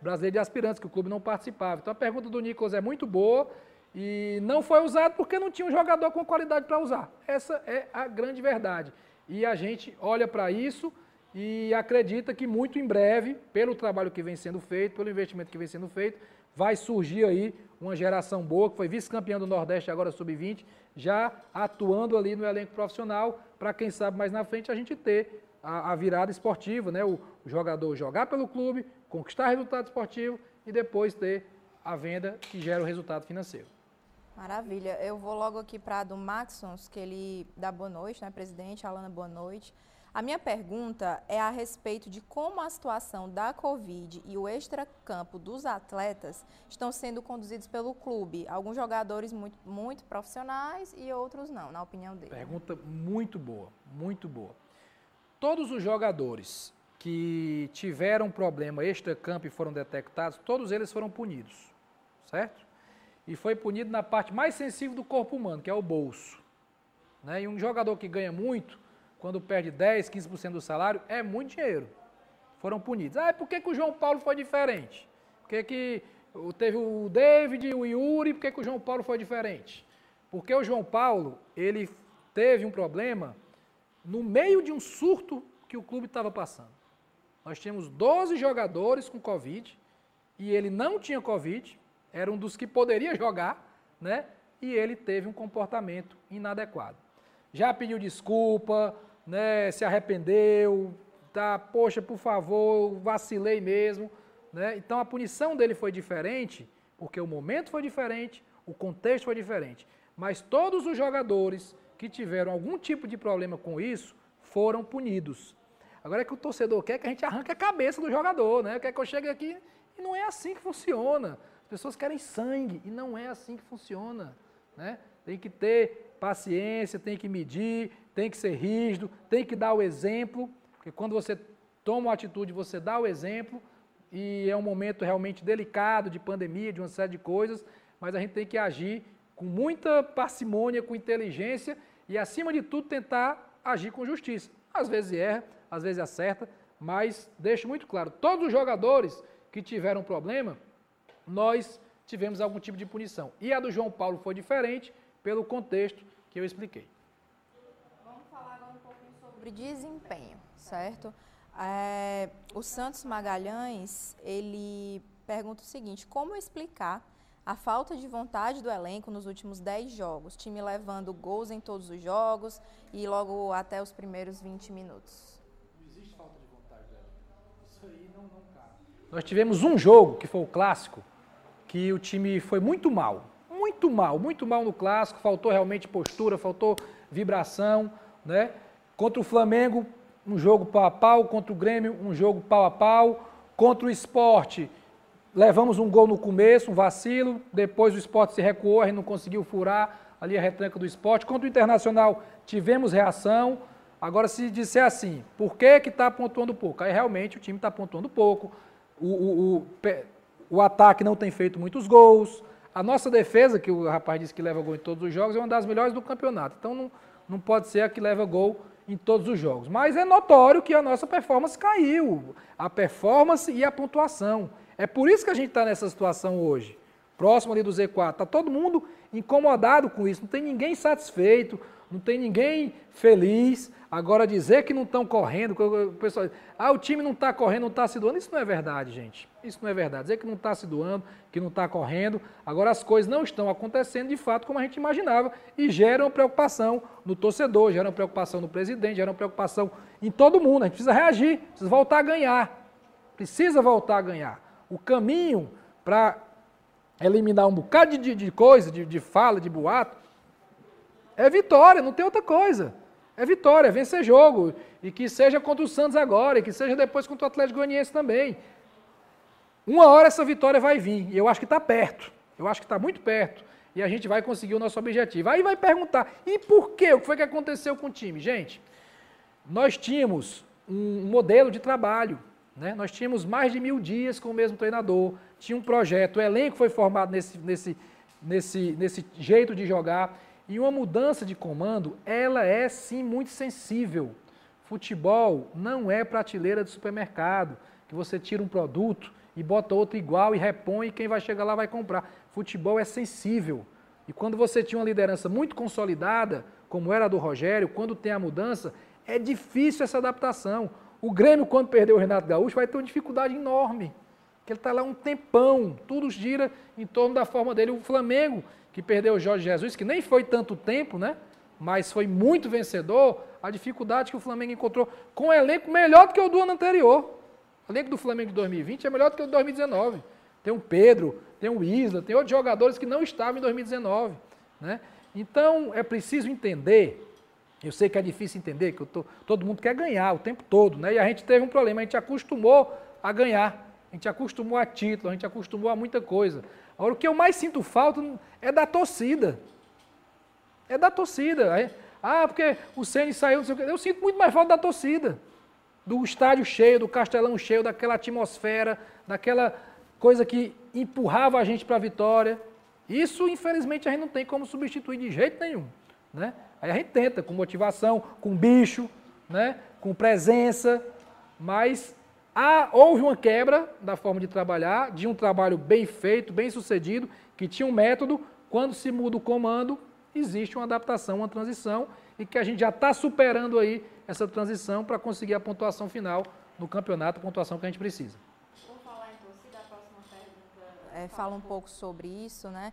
brasileiro de aspirantes, que o clube não participava. Então a pergunta do Nicolas é muito boa e não foi usado porque não tinha um jogador com qualidade para usar. Essa é a grande verdade. E a gente olha para isso e acredita que muito em breve, pelo trabalho que vem sendo feito, pelo investimento que vem sendo feito, vai surgir aí uma geração boa, que foi vice-campeã do Nordeste agora sub-20, já atuando ali no elenco profissional, para quem sabe mais na frente a gente ter a, a virada esportiva, né? O, o, jogador jogar pelo clube, conquistar resultado esportivo e depois ter a venda que gera o resultado financeiro. Maravilha. Eu vou logo aqui para a do Maxons, que ele dá boa noite, né, presidente? Alana, boa noite. A minha pergunta é a respeito de como a situação da Covid e o extracampo dos atletas estão sendo conduzidos pelo clube. Alguns jogadores muito, muito profissionais e outros não, na opinião dele. Pergunta muito boa, muito boa. Todos os jogadores que tiveram problema extracampo e foram detectados, todos eles foram punidos, certo? E foi punido na parte mais sensível do corpo humano, que é o bolso. Né? E um jogador que ganha muito quando perde 10, 15% do salário, é muito dinheiro. Foram punidos. Ah, por que, que o João Paulo foi diferente? Por que, que teve o David, o Yuri, por que, que o João Paulo foi diferente? Porque o João Paulo, ele teve um problema no meio de um surto que o clube estava passando. Nós tínhamos 12 jogadores com Covid e ele não tinha Covid, era um dos que poderia jogar, né? E ele teve um comportamento inadequado. Já pediu desculpa, né, se arrependeu, tá, poxa, por favor, vacilei mesmo, né? Então a punição dele foi diferente, porque o momento foi diferente, o contexto foi diferente. Mas todos os jogadores que tiveram algum tipo de problema com isso foram punidos. Agora é que o torcedor quer que a gente arranque a cabeça do jogador, né? Quer que eu chegue aqui e não é assim que funciona. As pessoas querem sangue e não é assim que funciona, né? Tem que ter paciência, tem que medir, tem que ser rígido, tem que dar o exemplo, porque quando você toma uma atitude, você dá o exemplo, e é um momento realmente delicado de pandemia, de uma série de coisas, mas a gente tem que agir com muita parcimônia, com inteligência e, acima de tudo, tentar agir com justiça. Às vezes erra, às vezes acerta, mas deixo muito claro: todos os jogadores que tiveram problema, nós tivemos algum tipo de punição. E a do João Paulo foi diferente pelo contexto que eu expliquei sobre desempenho, certo? É, o Santos Magalhães, ele pergunta o seguinte, como explicar a falta de vontade do elenco nos últimos 10 jogos, time levando gols em todos os jogos e logo até os primeiros 20 minutos? Não existe falta de vontade do elenco. Isso aí não, não cabe. Nós tivemos um jogo, que foi o clássico, que o time foi muito mal, muito mal, muito mal no clássico, faltou realmente postura, faltou vibração, né? Contra o Flamengo, um jogo pau a pau. Contra o Grêmio, um jogo pau a pau. Contra o esporte, levamos um gol no começo, um vacilo. Depois o esporte se recuou, gente não conseguiu furar ali a retranca do esporte. Contra o Internacional, tivemos reação. Agora, se disser assim, por que está pontuando pouco? Aí realmente o time está pontuando pouco. O, o, o, o ataque não tem feito muitos gols. A nossa defesa, que o rapaz disse que leva gol em todos os jogos, é uma das melhores do campeonato. Então não, não pode ser a que leva gol em todos os jogos. Mas é notório que a nossa performance caiu. A performance e a pontuação. É por isso que a gente está nessa situação hoje, próximo ali do Z4. Está todo mundo incomodado com isso, não tem ninguém satisfeito, não tem ninguém feliz. Agora dizer que não estão correndo, o pessoal ah, o time não está correndo, não está se doando, isso não é verdade, gente. Isso não é verdade. Dizer que não está se doando, que não está correndo, agora as coisas não estão acontecendo de fato como a gente imaginava e geram preocupação no torcedor, geram preocupação no presidente, geram preocupação em todo mundo. A gente precisa reagir, precisa voltar a ganhar. Precisa voltar a ganhar. O caminho para eliminar um bocado de, de coisa, de, de fala, de boato, é vitória, não tem outra coisa. É vitória, vencer jogo. E que seja contra o Santos agora, e que seja depois contra o Atlético Goianiense também. Uma hora essa vitória vai vir, e eu acho que está perto. Eu acho que está muito perto. E a gente vai conseguir o nosso objetivo. Aí vai perguntar, e por quê? O que foi que aconteceu com o time? Gente, nós tínhamos um modelo de trabalho. Né? Nós tínhamos mais de mil dias com o mesmo treinador. Tinha um projeto, o elenco foi formado nesse, nesse, nesse, nesse jeito de jogar. E uma mudança de comando, ela é sim muito sensível. Futebol não é prateleira de supermercado, que você tira um produto e bota outro igual e repõe e quem vai chegar lá vai comprar. Futebol é sensível. E quando você tinha uma liderança muito consolidada, como era a do Rogério, quando tem a mudança, é difícil essa adaptação. O Grêmio, quando perdeu o Renato Gaúcho, vai ter uma dificuldade enorme. Que ele está lá um tempão, tudo gira em torno da forma dele. O Flamengo que perdeu o Jorge Jesus, que nem foi tanto tempo, né? Mas foi muito vencedor, a dificuldade que o Flamengo encontrou com um elenco melhor do que o do ano anterior. O elenco do Flamengo de 2020 é melhor do que o de 2019. Tem o Pedro, tem o Isla, tem outros jogadores que não estavam em 2019. Né? Então é preciso entender. Eu sei que é difícil entender, que tô, todo mundo quer ganhar o tempo todo, né? E a gente teve um problema, a gente acostumou a ganhar, a gente acostumou a título, a gente acostumou a muita coisa. Agora, o que eu mais sinto falta é da torcida. É da torcida. Ah, porque o Ceni saiu, Eu sinto muito mais falta da torcida. Do estádio cheio, do castelão cheio, daquela atmosfera, daquela coisa que empurrava a gente para a vitória. Isso, infelizmente, a gente não tem como substituir de jeito nenhum. Né? Aí a gente tenta, com motivação, com bicho, né? com presença, mas Há, houve uma quebra da forma de trabalhar, de um trabalho bem feito, bem sucedido, que tinha um método. Quando se muda o comando, existe uma adaptação, uma transição, e que a gente já está superando aí essa transição para conseguir a pontuação final no campeonato, a pontuação que a gente precisa. Vamos falar em torcida, a próxima pergunta é, fala um pouco sobre isso, né?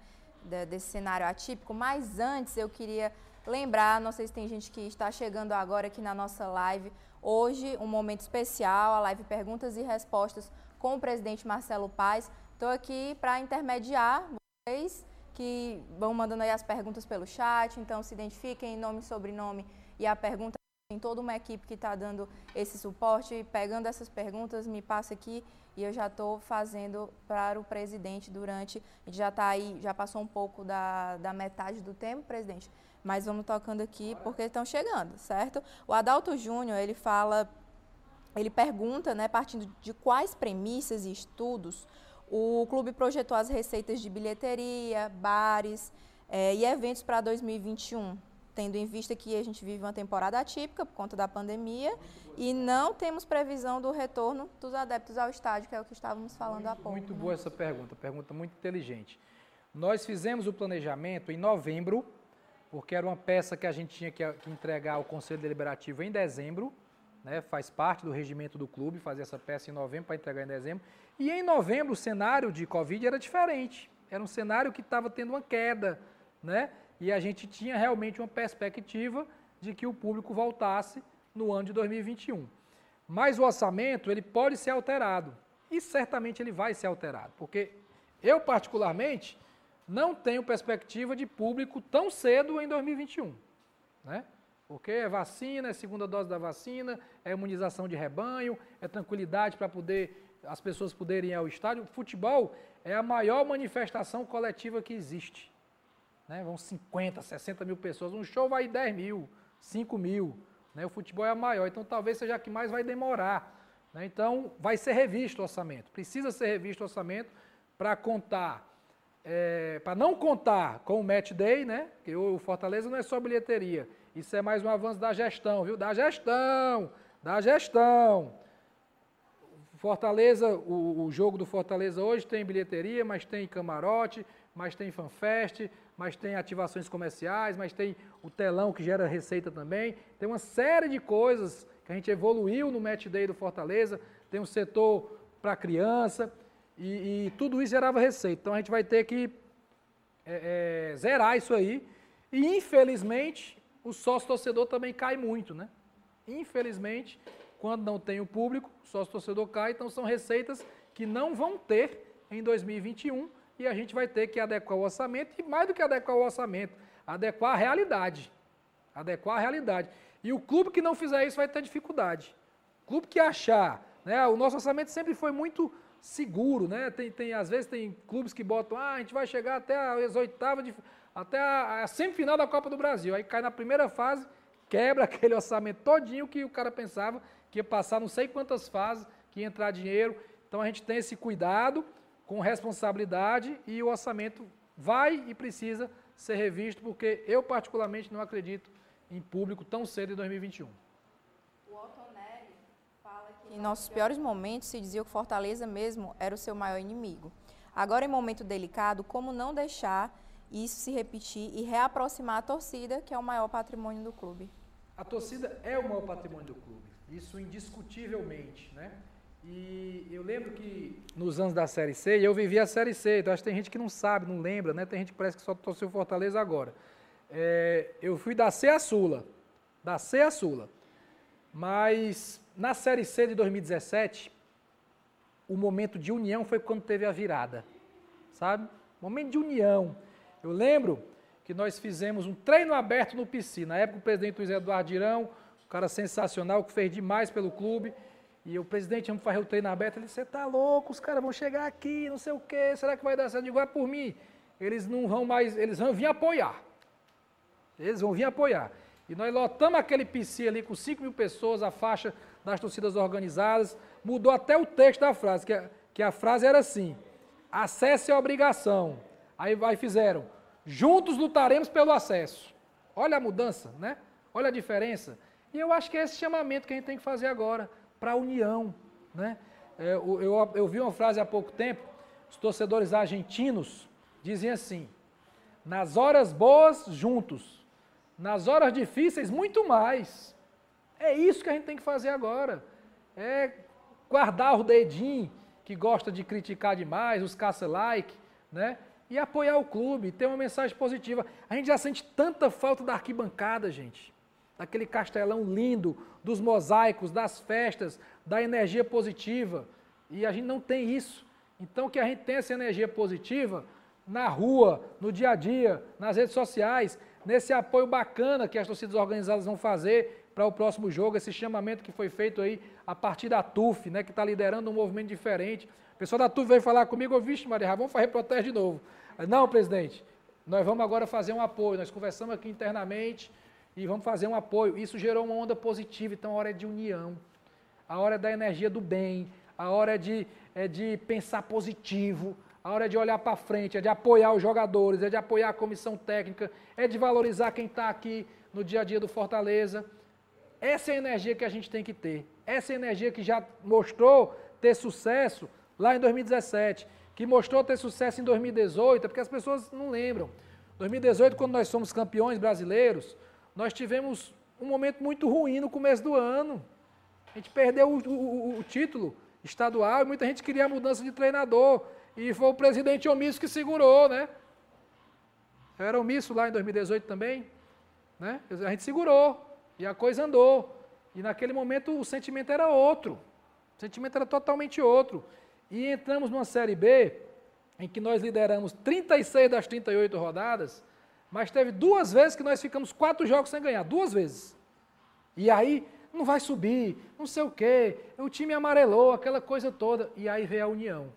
Desse cenário atípico, mas antes eu queria lembrar, não sei se tem gente que está chegando agora aqui na nossa live, Hoje, um momento especial, a live Perguntas e Respostas com o presidente Marcelo Paes. Estou aqui para intermediar vocês que vão mandando aí as perguntas pelo chat, então se identifiquem, nome sobrenome e a pergunta. Tem toda uma equipe que está dando esse suporte, pegando essas perguntas, me passa aqui e eu já estou fazendo para o presidente durante. A gente já está aí, já passou um pouco da, da metade do tempo, presidente mas vamos tocando aqui porque estão chegando, certo? O Adalto Júnior, ele fala, ele pergunta, né, partindo de quais premissas e estudos o clube projetou as receitas de bilheteria, bares é, e eventos para 2021, tendo em vista que a gente vive uma temporada atípica por conta da pandemia e não temos previsão do retorno dos adeptos ao estádio, que é o que estávamos falando muito, há pouco. Muito né? boa essa pergunta, pergunta muito inteligente. Nós fizemos o planejamento em novembro porque era uma peça que a gente tinha que, entregar ao Conselho Deliberativo em dezembro, né, faz parte do regimento do clube fazer essa peça em novembro para entregar em dezembro. E em novembro o cenário de Covid era diferente. Era um cenário que estava tendo uma queda, né? E a gente tinha realmente uma perspectiva de que o público voltasse no ano de 2021. Mas o orçamento ele pode ser alterado e certamente ele vai ser alterado, porque eu particularmente não tenho perspectiva de público tão cedo em 2021. Né? Porque é vacina, é segunda dose da vacina, é imunização de rebanho, é tranquilidade para poder as pessoas poderem ir ao estádio. Futebol é a maior manifestação coletiva que existe. Né? Vão 50, 60 mil pessoas. Um show vai 10 mil, 5 mil. Né? O futebol é a maior, então talvez seja a que mais vai demorar. Né? Então vai ser revisto o orçamento. Precisa ser revisto o orçamento para contar é, para não contar com o match day, né? Que o Fortaleza não é só bilheteria. Isso é mais um avanço da gestão, viu? Da gestão, da gestão. Fortaleza, o, o, jogo do Fortaleza hoje tem bilheteria, mas tem camarote, mas tem fanfest, mas tem ativações comerciais, mas tem o telão que gera receita também. Tem uma série de coisas que a gente evoluiu no Match Day do Fortaleza, tem um setor para criança e, e, tudo isso gerava receita. Então a gente vai ter que é, é, zerar isso aí. E infelizmente o sócio torcedor também cai muito, né? Infelizmente, quando não tem o público, o sócio torcedor cai, então são receitas que não vão ter em 2021 e a gente vai ter que adequar o orçamento e mais do que adequar o orçamento, adequar a realidade. Adequar a realidade. E o clube que não fizer isso vai ter dificuldade. O clube que achar, né, o nosso orçamento sempre foi muito seguro, né? Tem, tem, às vezes tem clubes que botam, ah, a gente vai chegar até as oitavas, de, até a, a semifinal da Copa do Brasil. Aí cai na primeira fase, quebra aquele orçamento todinho que o cara pensava que ia passar não sei quantas fases, que ia entrar dinheiro. Então a gente tem esse cuidado com responsabilidade e o orçamento vai e precisa ser revisto, porque eu particularmente não acredito em público tão cedo em 2021. O Ottonelli fala que em nossos piores momentos se dizia que Fortaleza mesmo era o seu maior inimigo. Agora, em momento delicado, como não deixar isso se repetir e reaproximar a torcida, que é o maior patrimônio do clube? A torcida é o maior patrimônio do clube, isso indiscutivelmente, né? E eu lembro que nos anos da Série C, eu vivi a Série C, então acho que tem gente que não sabe, não lembra, né? Tem gente que parece que só torceu Fortaleza agora. É, eu fui da C a Sula, da C a Sula. Mas na Série C de 2017, o momento de união foi quando teve a virada, sabe? Momento de união. Eu lembro que nós fizemos um treino aberto no PC. Na época, o presidente Luiz Eduardo Dirão, um cara sensacional, que fez demais pelo clube. E o presidente, vamos fazer o treino aberto. Ele disse: Você tá louco, os caras vão chegar aqui, não sei o quê, será que vai dar certo? Digo: É por mim. Eles não vão mais, eles vão vir apoiar. Eles vão vir apoiar. E nós lotamos aquele PC ali com 5 mil pessoas, a faixa das torcidas organizadas. Mudou até o texto da frase, que a, que a frase era assim: acesso é obrigação. Aí vai fizeram: juntos lutaremos pelo acesso. Olha a mudança, né? Olha a diferença. E eu acho que é esse chamamento que a gente tem que fazer agora para a união. Né? É, eu, eu, eu vi uma frase há pouco tempo, os torcedores argentinos dizem assim, nas horas boas, juntos, nas horas difíceis, muito mais. É isso que a gente tem que fazer agora. É guardar o dedinho que gosta de criticar demais, os caça-like, né? E apoiar o clube, ter uma mensagem positiva. A gente já sente tanta falta da arquibancada, gente daquele castelão lindo, dos mosaicos, das festas, da energia positiva. E a gente não tem isso. Então, que a gente tenha essa energia positiva na rua, no dia a dia, nas redes sociais, nesse apoio bacana que as torcidas organizadas vão fazer para o próximo jogo, esse chamamento que foi feito aí a partir da TUF, né, que está liderando um movimento diferente. O pessoal da TUF veio falar comigo, eu, vixe, Maria, vamos fazer protesto de novo. Não, presidente, nós vamos agora fazer um apoio, nós conversamos aqui internamente, e vamos fazer um apoio. Isso gerou uma onda positiva, então a hora é de união, a hora é da energia do bem, a hora é de, é de pensar positivo, a hora é de olhar para frente, é de apoiar os jogadores, é de apoiar a comissão técnica, é de valorizar quem está aqui no dia a dia do Fortaleza. Essa é a energia que a gente tem que ter. Essa é a energia que já mostrou ter sucesso lá em 2017, que mostrou ter sucesso em 2018, é porque as pessoas não lembram. 2018, quando nós somos campeões brasileiros, nós tivemos um momento muito ruim no começo do ano. A gente perdeu o, o, o título estadual e muita gente queria a mudança de treinador. E foi o presidente omisso que segurou, né? Eu era omisso lá em 2018 também. Né? A gente segurou e a coisa andou. E naquele momento o sentimento era outro. O sentimento era totalmente outro. E entramos numa Série B em que nós lideramos 36 das 38 rodadas mas teve duas vezes que nós ficamos quatro jogos sem ganhar, duas vezes. E aí, não vai subir, não sei o quê, o time amarelou, aquela coisa toda. E aí veio a União.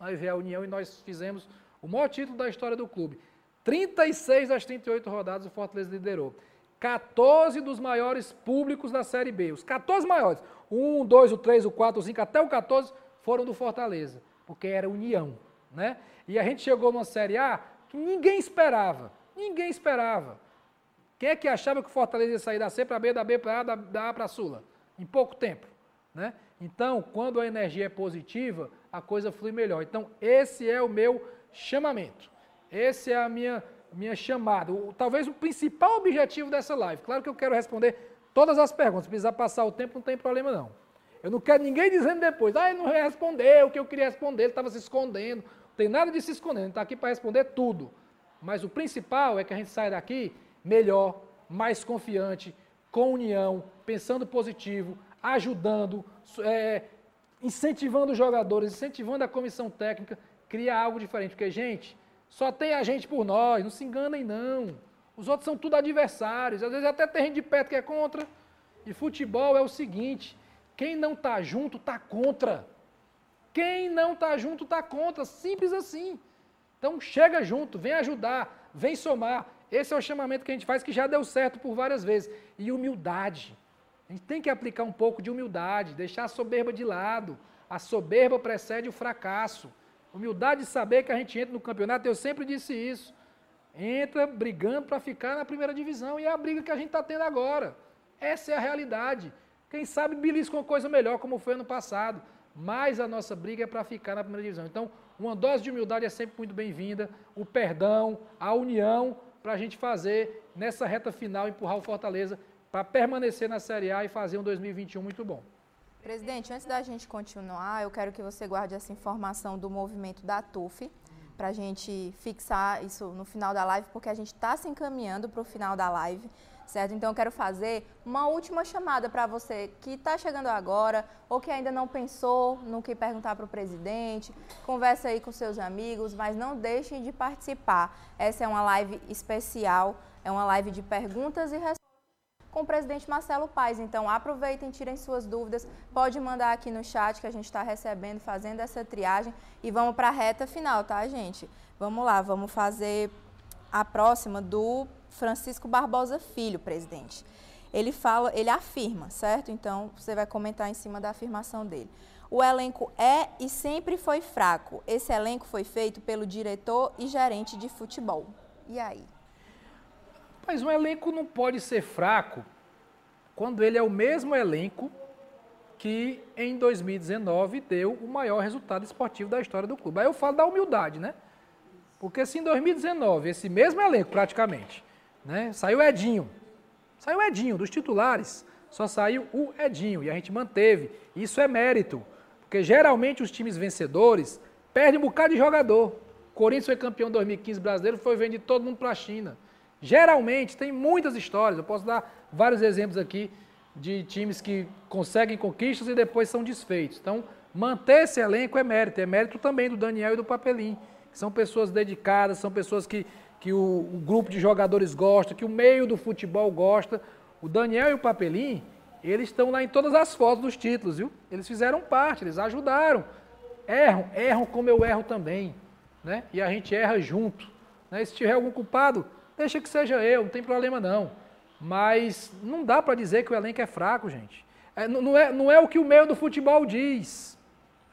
Aí veio a União e nós fizemos o maior título da história do clube. 36 das 38 rodadas o Fortaleza liderou. 14 dos maiores públicos da Série B. Os 14 maiores. O 1, 2, o 3, o 4, o 5, até o 14 foram do Fortaleza. Porque era União. Né? E a gente chegou numa Série A que ninguém esperava. Ninguém esperava. Quem é que achava que o Fortaleza ia sair da C para B, da B para A, da, da A para a Sula? Em pouco tempo. Né? Então, quando a energia é positiva, a coisa flui melhor. Então, esse é o meu chamamento. Esse é a minha, minha chamada. O, talvez o principal objetivo dessa live. Claro que eu quero responder todas as perguntas. Se precisar passar o tempo, não tem problema não. Eu não quero ninguém dizendo depois, ah, ele não respondeu o que eu queria responder, ele estava se escondendo. Não tem nada de se esconder, ele está aqui para responder tudo. Mas o principal é que a gente saia daqui melhor, mais confiante, com união, pensando positivo, ajudando, é, incentivando os jogadores, incentivando a comissão técnica, criar algo diferente. Porque, gente, só tem a gente por nós, não se enganem não. Os outros são tudo adversários, às vezes até tem gente de perto que é contra. E futebol é o seguinte, quem não está junto está contra. Quem não está junto está contra, simples assim. Então chega junto, vem ajudar, vem somar. Esse é o chamamento que a gente faz que já deu certo por várias vezes. E humildade. A gente tem que aplicar um pouco de humildade, deixar a soberba de lado. A soberba precede o fracasso. Humildade de saber que a gente entra no campeonato, eu sempre disse isso. Entra brigando para ficar na primeira divisão e é a briga que a gente está tendo agora. Essa é a realidade. Quem sabe belisca uma coisa melhor, como foi ano passado. Mas a nossa briga é para ficar na primeira divisão. Então, uma dose de humildade é sempre muito bem-vinda. O perdão, a união, para a gente fazer nessa reta final, empurrar o Fortaleza para permanecer na Série A e fazer um 2021 muito bom. Presidente, antes da gente continuar, eu quero que você guarde essa informação do movimento da TUF, para a gente fixar isso no final da live, porque a gente está se encaminhando para o final da live, certo? Então, eu quero fazer uma última chamada para você que está chegando agora ou que ainda não pensou no que perguntar para o presidente. Conversa aí com seus amigos, mas não deixem de participar. Essa é uma live especial, é uma live de perguntas e respostas com o presidente Marcelo Paes. Então, aproveitem, tirem suas dúvidas, pode mandar aqui no chat que a gente está recebendo, fazendo essa triagem e vamos para a reta final, tá, gente? Vamos lá, vamos fazer a próxima do Francisco Barbosa Filho, presidente. Ele fala, ele afirma, certo? Então, você vai comentar em cima da afirmação dele. O elenco é e sempre foi fraco. Esse elenco foi feito pelo diretor e gerente de futebol. E aí? Mas um elenco não pode ser fraco quando ele é o mesmo elenco que em 2019 deu o maior resultado esportivo da história do clube. Aí eu falo da humildade, né? Porque se em 2019, esse mesmo elenco praticamente, né, saiu Edinho, saiu Edinho, dos titulares, só saiu o Edinho, e a gente manteve. Isso é mérito, porque geralmente os times vencedores perdem um bocado de jogador. O Corinthians foi campeão em 2015 brasileiro, foi vendido todo mundo para a China. Geralmente, tem muitas histórias, eu posso dar vários exemplos aqui de times que conseguem conquistas e depois são desfeitos. Então, manter esse elenco é mérito, é mérito também do Daniel e do Papelim, que são pessoas dedicadas, são pessoas que, que o, o grupo de jogadores gosta, que o meio do futebol gosta. O Daniel e o Papelim, eles estão lá em todas as fotos dos títulos, viu? Eles fizeram parte, eles ajudaram. Erram, erram como eu erro também, né? E a gente erra junto. Né? Se tiver algum culpado, Deixa que seja eu, não tem problema não. Mas não dá para dizer que o elenco é fraco, gente. É, não, é, não é o que o meio do futebol diz.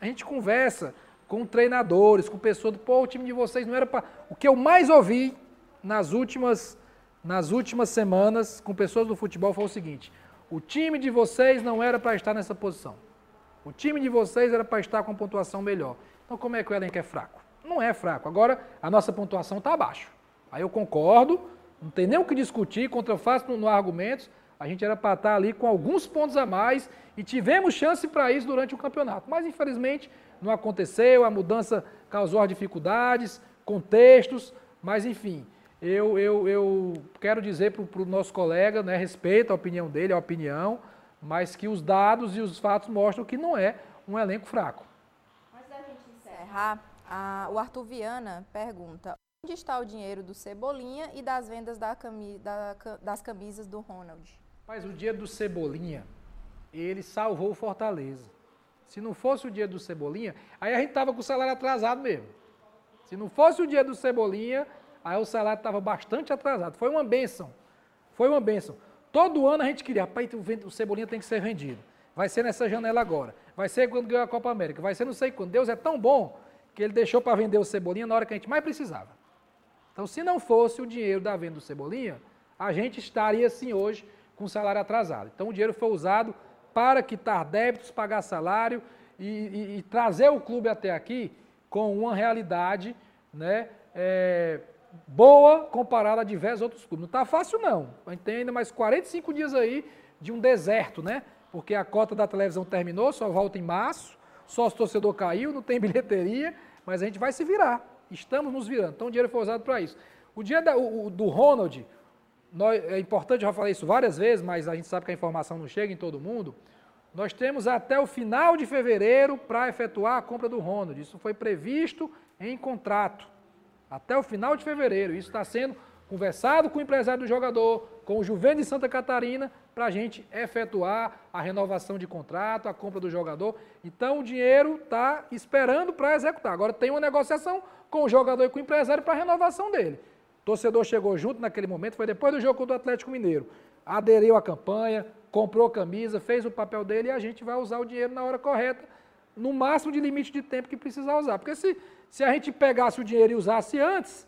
A gente conversa com treinadores, com pessoas do, pô, o time de vocês não era para... O que eu mais ouvi nas últimas, nas últimas semanas com pessoas do futebol foi o seguinte, o time de vocês não era para estar nessa posição. O time de vocês era para estar com pontuação melhor. Então como é que o elenco é fraco? Não é fraco. Agora, a nossa pontuação está abaixo. Aí eu concordo, não tem nem o que discutir, contrafaço no, no argumentos. A gente era para estar ali com alguns pontos a mais e tivemos chance para isso durante o campeonato. Mas infelizmente não aconteceu, a mudança causou dificuldades, contextos, mas enfim, eu, eu, eu quero dizer para o nosso colega, né, respeito a opinião dele, a opinião, mas que os dados e os fatos mostram que não é um elenco fraco. Antes da gente encerrar, a, o Arthur Viana pergunta: Onde está o dinheiro do Cebolinha e das vendas da cami da, das camisas do Ronald? Mas o dia do Cebolinha, ele salvou o Fortaleza. Se não fosse o dia do Cebolinha, aí a gente tava com o salário atrasado mesmo. Se não fosse o dia do Cebolinha, aí o salário estava bastante atrasado. Foi uma benção. Foi uma benção. Todo ano a gente queria, pai, o Cebolinha tem que ser vendido. Vai ser nessa janela agora. Vai ser quando ganhar a Copa América. Vai ser não sei quando. Deus é tão bom que ele deixou para vender o Cebolinha na hora que a gente mais precisava. Então, se não fosse o dinheiro da venda do Cebolinha, a gente estaria sim hoje com salário atrasado. Então, o dinheiro foi usado para quitar débitos, pagar salário e, e, e trazer o clube até aqui com uma realidade né, é, boa comparada a diversos outros clubes. Não está fácil não, a gente tem ainda mais 45 dias aí de um deserto, né? Porque a cota da televisão terminou, só volta em março, só o torcedor caiu, não tem bilheteria, mas a gente vai se virar. Estamos nos virando. Então o dinheiro foi usado para isso. O dia da, o, do Ronald, nós, é importante, eu já falei isso várias vezes, mas a gente sabe que a informação não chega em todo mundo. Nós temos até o final de fevereiro para efetuar a compra do Ronald. Isso foi previsto em contrato. Até o final de fevereiro. Isso está sendo conversado com o empresário do jogador, com o Juventus de Santa Catarina, para a gente efetuar a renovação de contrato, a compra do jogador. Então o dinheiro está esperando para executar. Agora tem uma negociação com o jogador e com o empresário para a renovação dele. O torcedor chegou junto naquele momento, foi depois do jogo do Atlético Mineiro. Aderiu à campanha, comprou camisa, fez o papel dele e a gente vai usar o dinheiro na hora correta, no máximo de limite de tempo que precisar usar. Porque se, se a gente pegasse o dinheiro e usasse antes,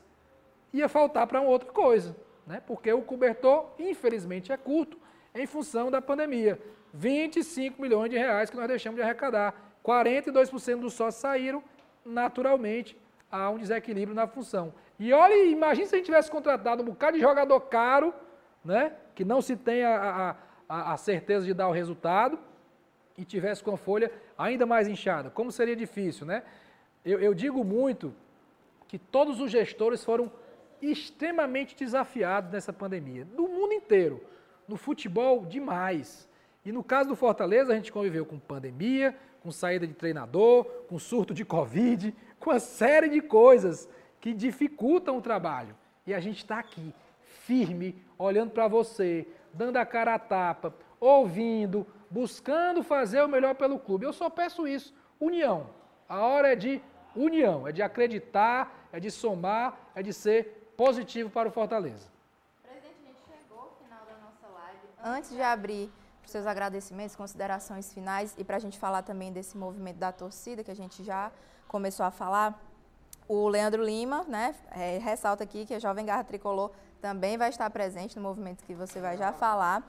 ia faltar para outra coisa. Né? Porque o cobertor, infelizmente, é curto em função da pandemia. 25 milhões de reais que nós deixamos de arrecadar. 42% dos sócios saíram, naturalmente, há um desequilíbrio na função. E olha, imagine se a gente tivesse contratado um bocado de jogador caro, né, que não se tem a, a, a certeza de dar o resultado, e tivesse com a folha ainda mais inchada. Como seria difícil, né? Eu, eu digo muito que todos os gestores foram extremamente desafiados nessa pandemia, do mundo inteiro. No futebol, demais. E no caso do Fortaleza, a gente conviveu com pandemia, com saída de treinador, com surto de Covid, com uma série de coisas que dificultam o trabalho. E a gente está aqui, firme, olhando para você, dando a cara a tapa, ouvindo, buscando fazer o melhor pelo clube. Eu só peço isso, união. A hora é de união, é de acreditar, é de somar, é de ser positivo para o Fortaleza. Presidente, a gente chegou ao final da nossa live. Antes de abrir para os seus agradecimentos, considerações finais e para a gente falar também desse movimento da torcida que a gente já começou a falar, o Leandro Lima, né, é, ressalta aqui que a Jovem Garra Tricolor também vai estar presente no movimento que você vai já falar.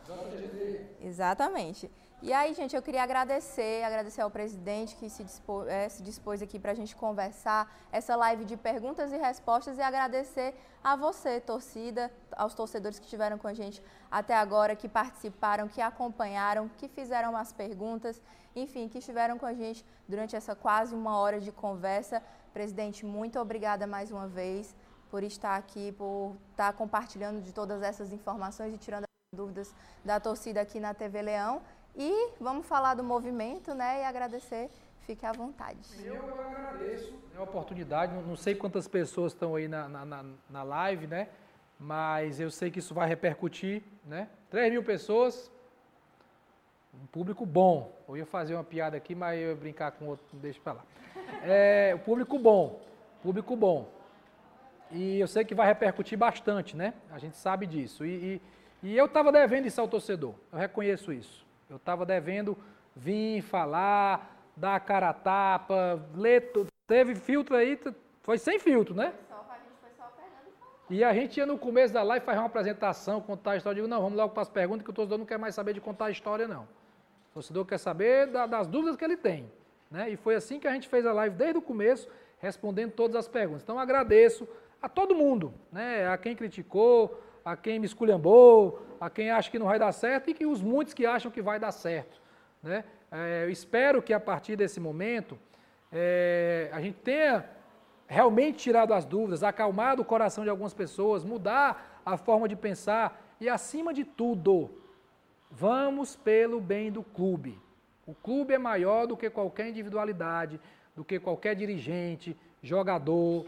Exatamente. E aí, gente, eu queria agradecer, agradecer ao presidente que se dispôs, é, se dispôs aqui para a gente conversar essa live de perguntas e respostas e agradecer a você, torcida, aos torcedores que estiveram com a gente até agora, que participaram, que acompanharam, que fizeram as perguntas, enfim, que estiveram com a gente durante essa quase uma hora de conversa. Presidente, muito obrigada mais uma vez por estar aqui, por estar compartilhando de todas essas informações e tirando as dúvidas da torcida aqui na TV Leão. E vamos falar do movimento, né? E agradecer. Fique à vontade. Eu agradeço a oportunidade. Não sei quantas pessoas estão aí na, na, na live, né? Mas eu sei que isso vai repercutir, né? 3 mil pessoas, um público bom. Eu ia fazer uma piada aqui, mas eu ia brincar com outro, deixa para lá. É, o público bom, público bom. E eu sei que vai repercutir bastante, né? A gente sabe disso. E, e, e eu estava devendo isso ao torcedor, eu reconheço isso. Eu estava devendo vir, falar, dar a cara a tapa, ler, teve filtro aí, foi sem filtro, né? E a gente ia no começo da live fazer uma apresentação, contar a história. Eu digo, não, vamos logo para as perguntas, que o torcedor não quer mais saber de contar a história, não. O torcedor quer saber da, das dúvidas que ele tem. Né? E foi assim que a gente fez a live desde o começo, respondendo todas as perguntas. Então agradeço a todo mundo, né? a quem criticou, a quem me esculhambou, a quem acha que não vai dar certo e que os muitos que acham que vai dar certo. Né? É, eu espero que a partir desse momento é, a gente tenha realmente tirado as dúvidas, acalmado o coração de algumas pessoas, mudar a forma de pensar e, acima de tudo, vamos pelo bem do clube. O clube é maior do que qualquer individualidade, do que qualquer dirigente, jogador.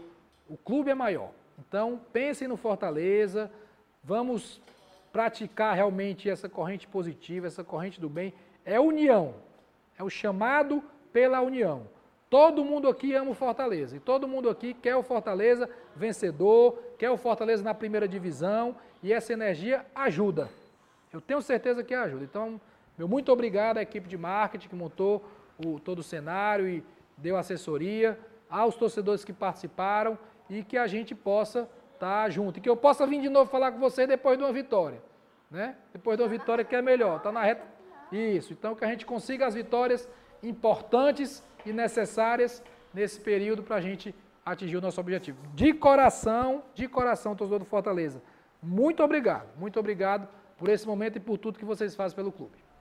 O clube é maior. Então, pensem no Fortaleza, vamos praticar realmente essa corrente positiva, essa corrente do bem, é união. É o chamado pela união. Todo mundo aqui ama o Fortaleza. E todo mundo aqui quer o Fortaleza vencedor, quer o Fortaleza na primeira divisão. E essa energia ajuda. Eu tenho certeza que é, ajuda. Então, meu muito obrigado à equipe de marketing que montou o, todo o cenário e deu assessoria, aos torcedores que participaram e que a gente possa estar tá junto. E que eu possa vir de novo falar com você depois de uma vitória. Né? Depois de uma vitória que é melhor. Está na reta. Isso. Então, que a gente consiga as vitórias importantes e necessárias nesse período para a gente atingir o nosso objetivo. De coração, de coração, torcedor do Fortaleza. Muito obrigado, muito obrigado por esse momento e por tudo que vocês fazem pelo clube.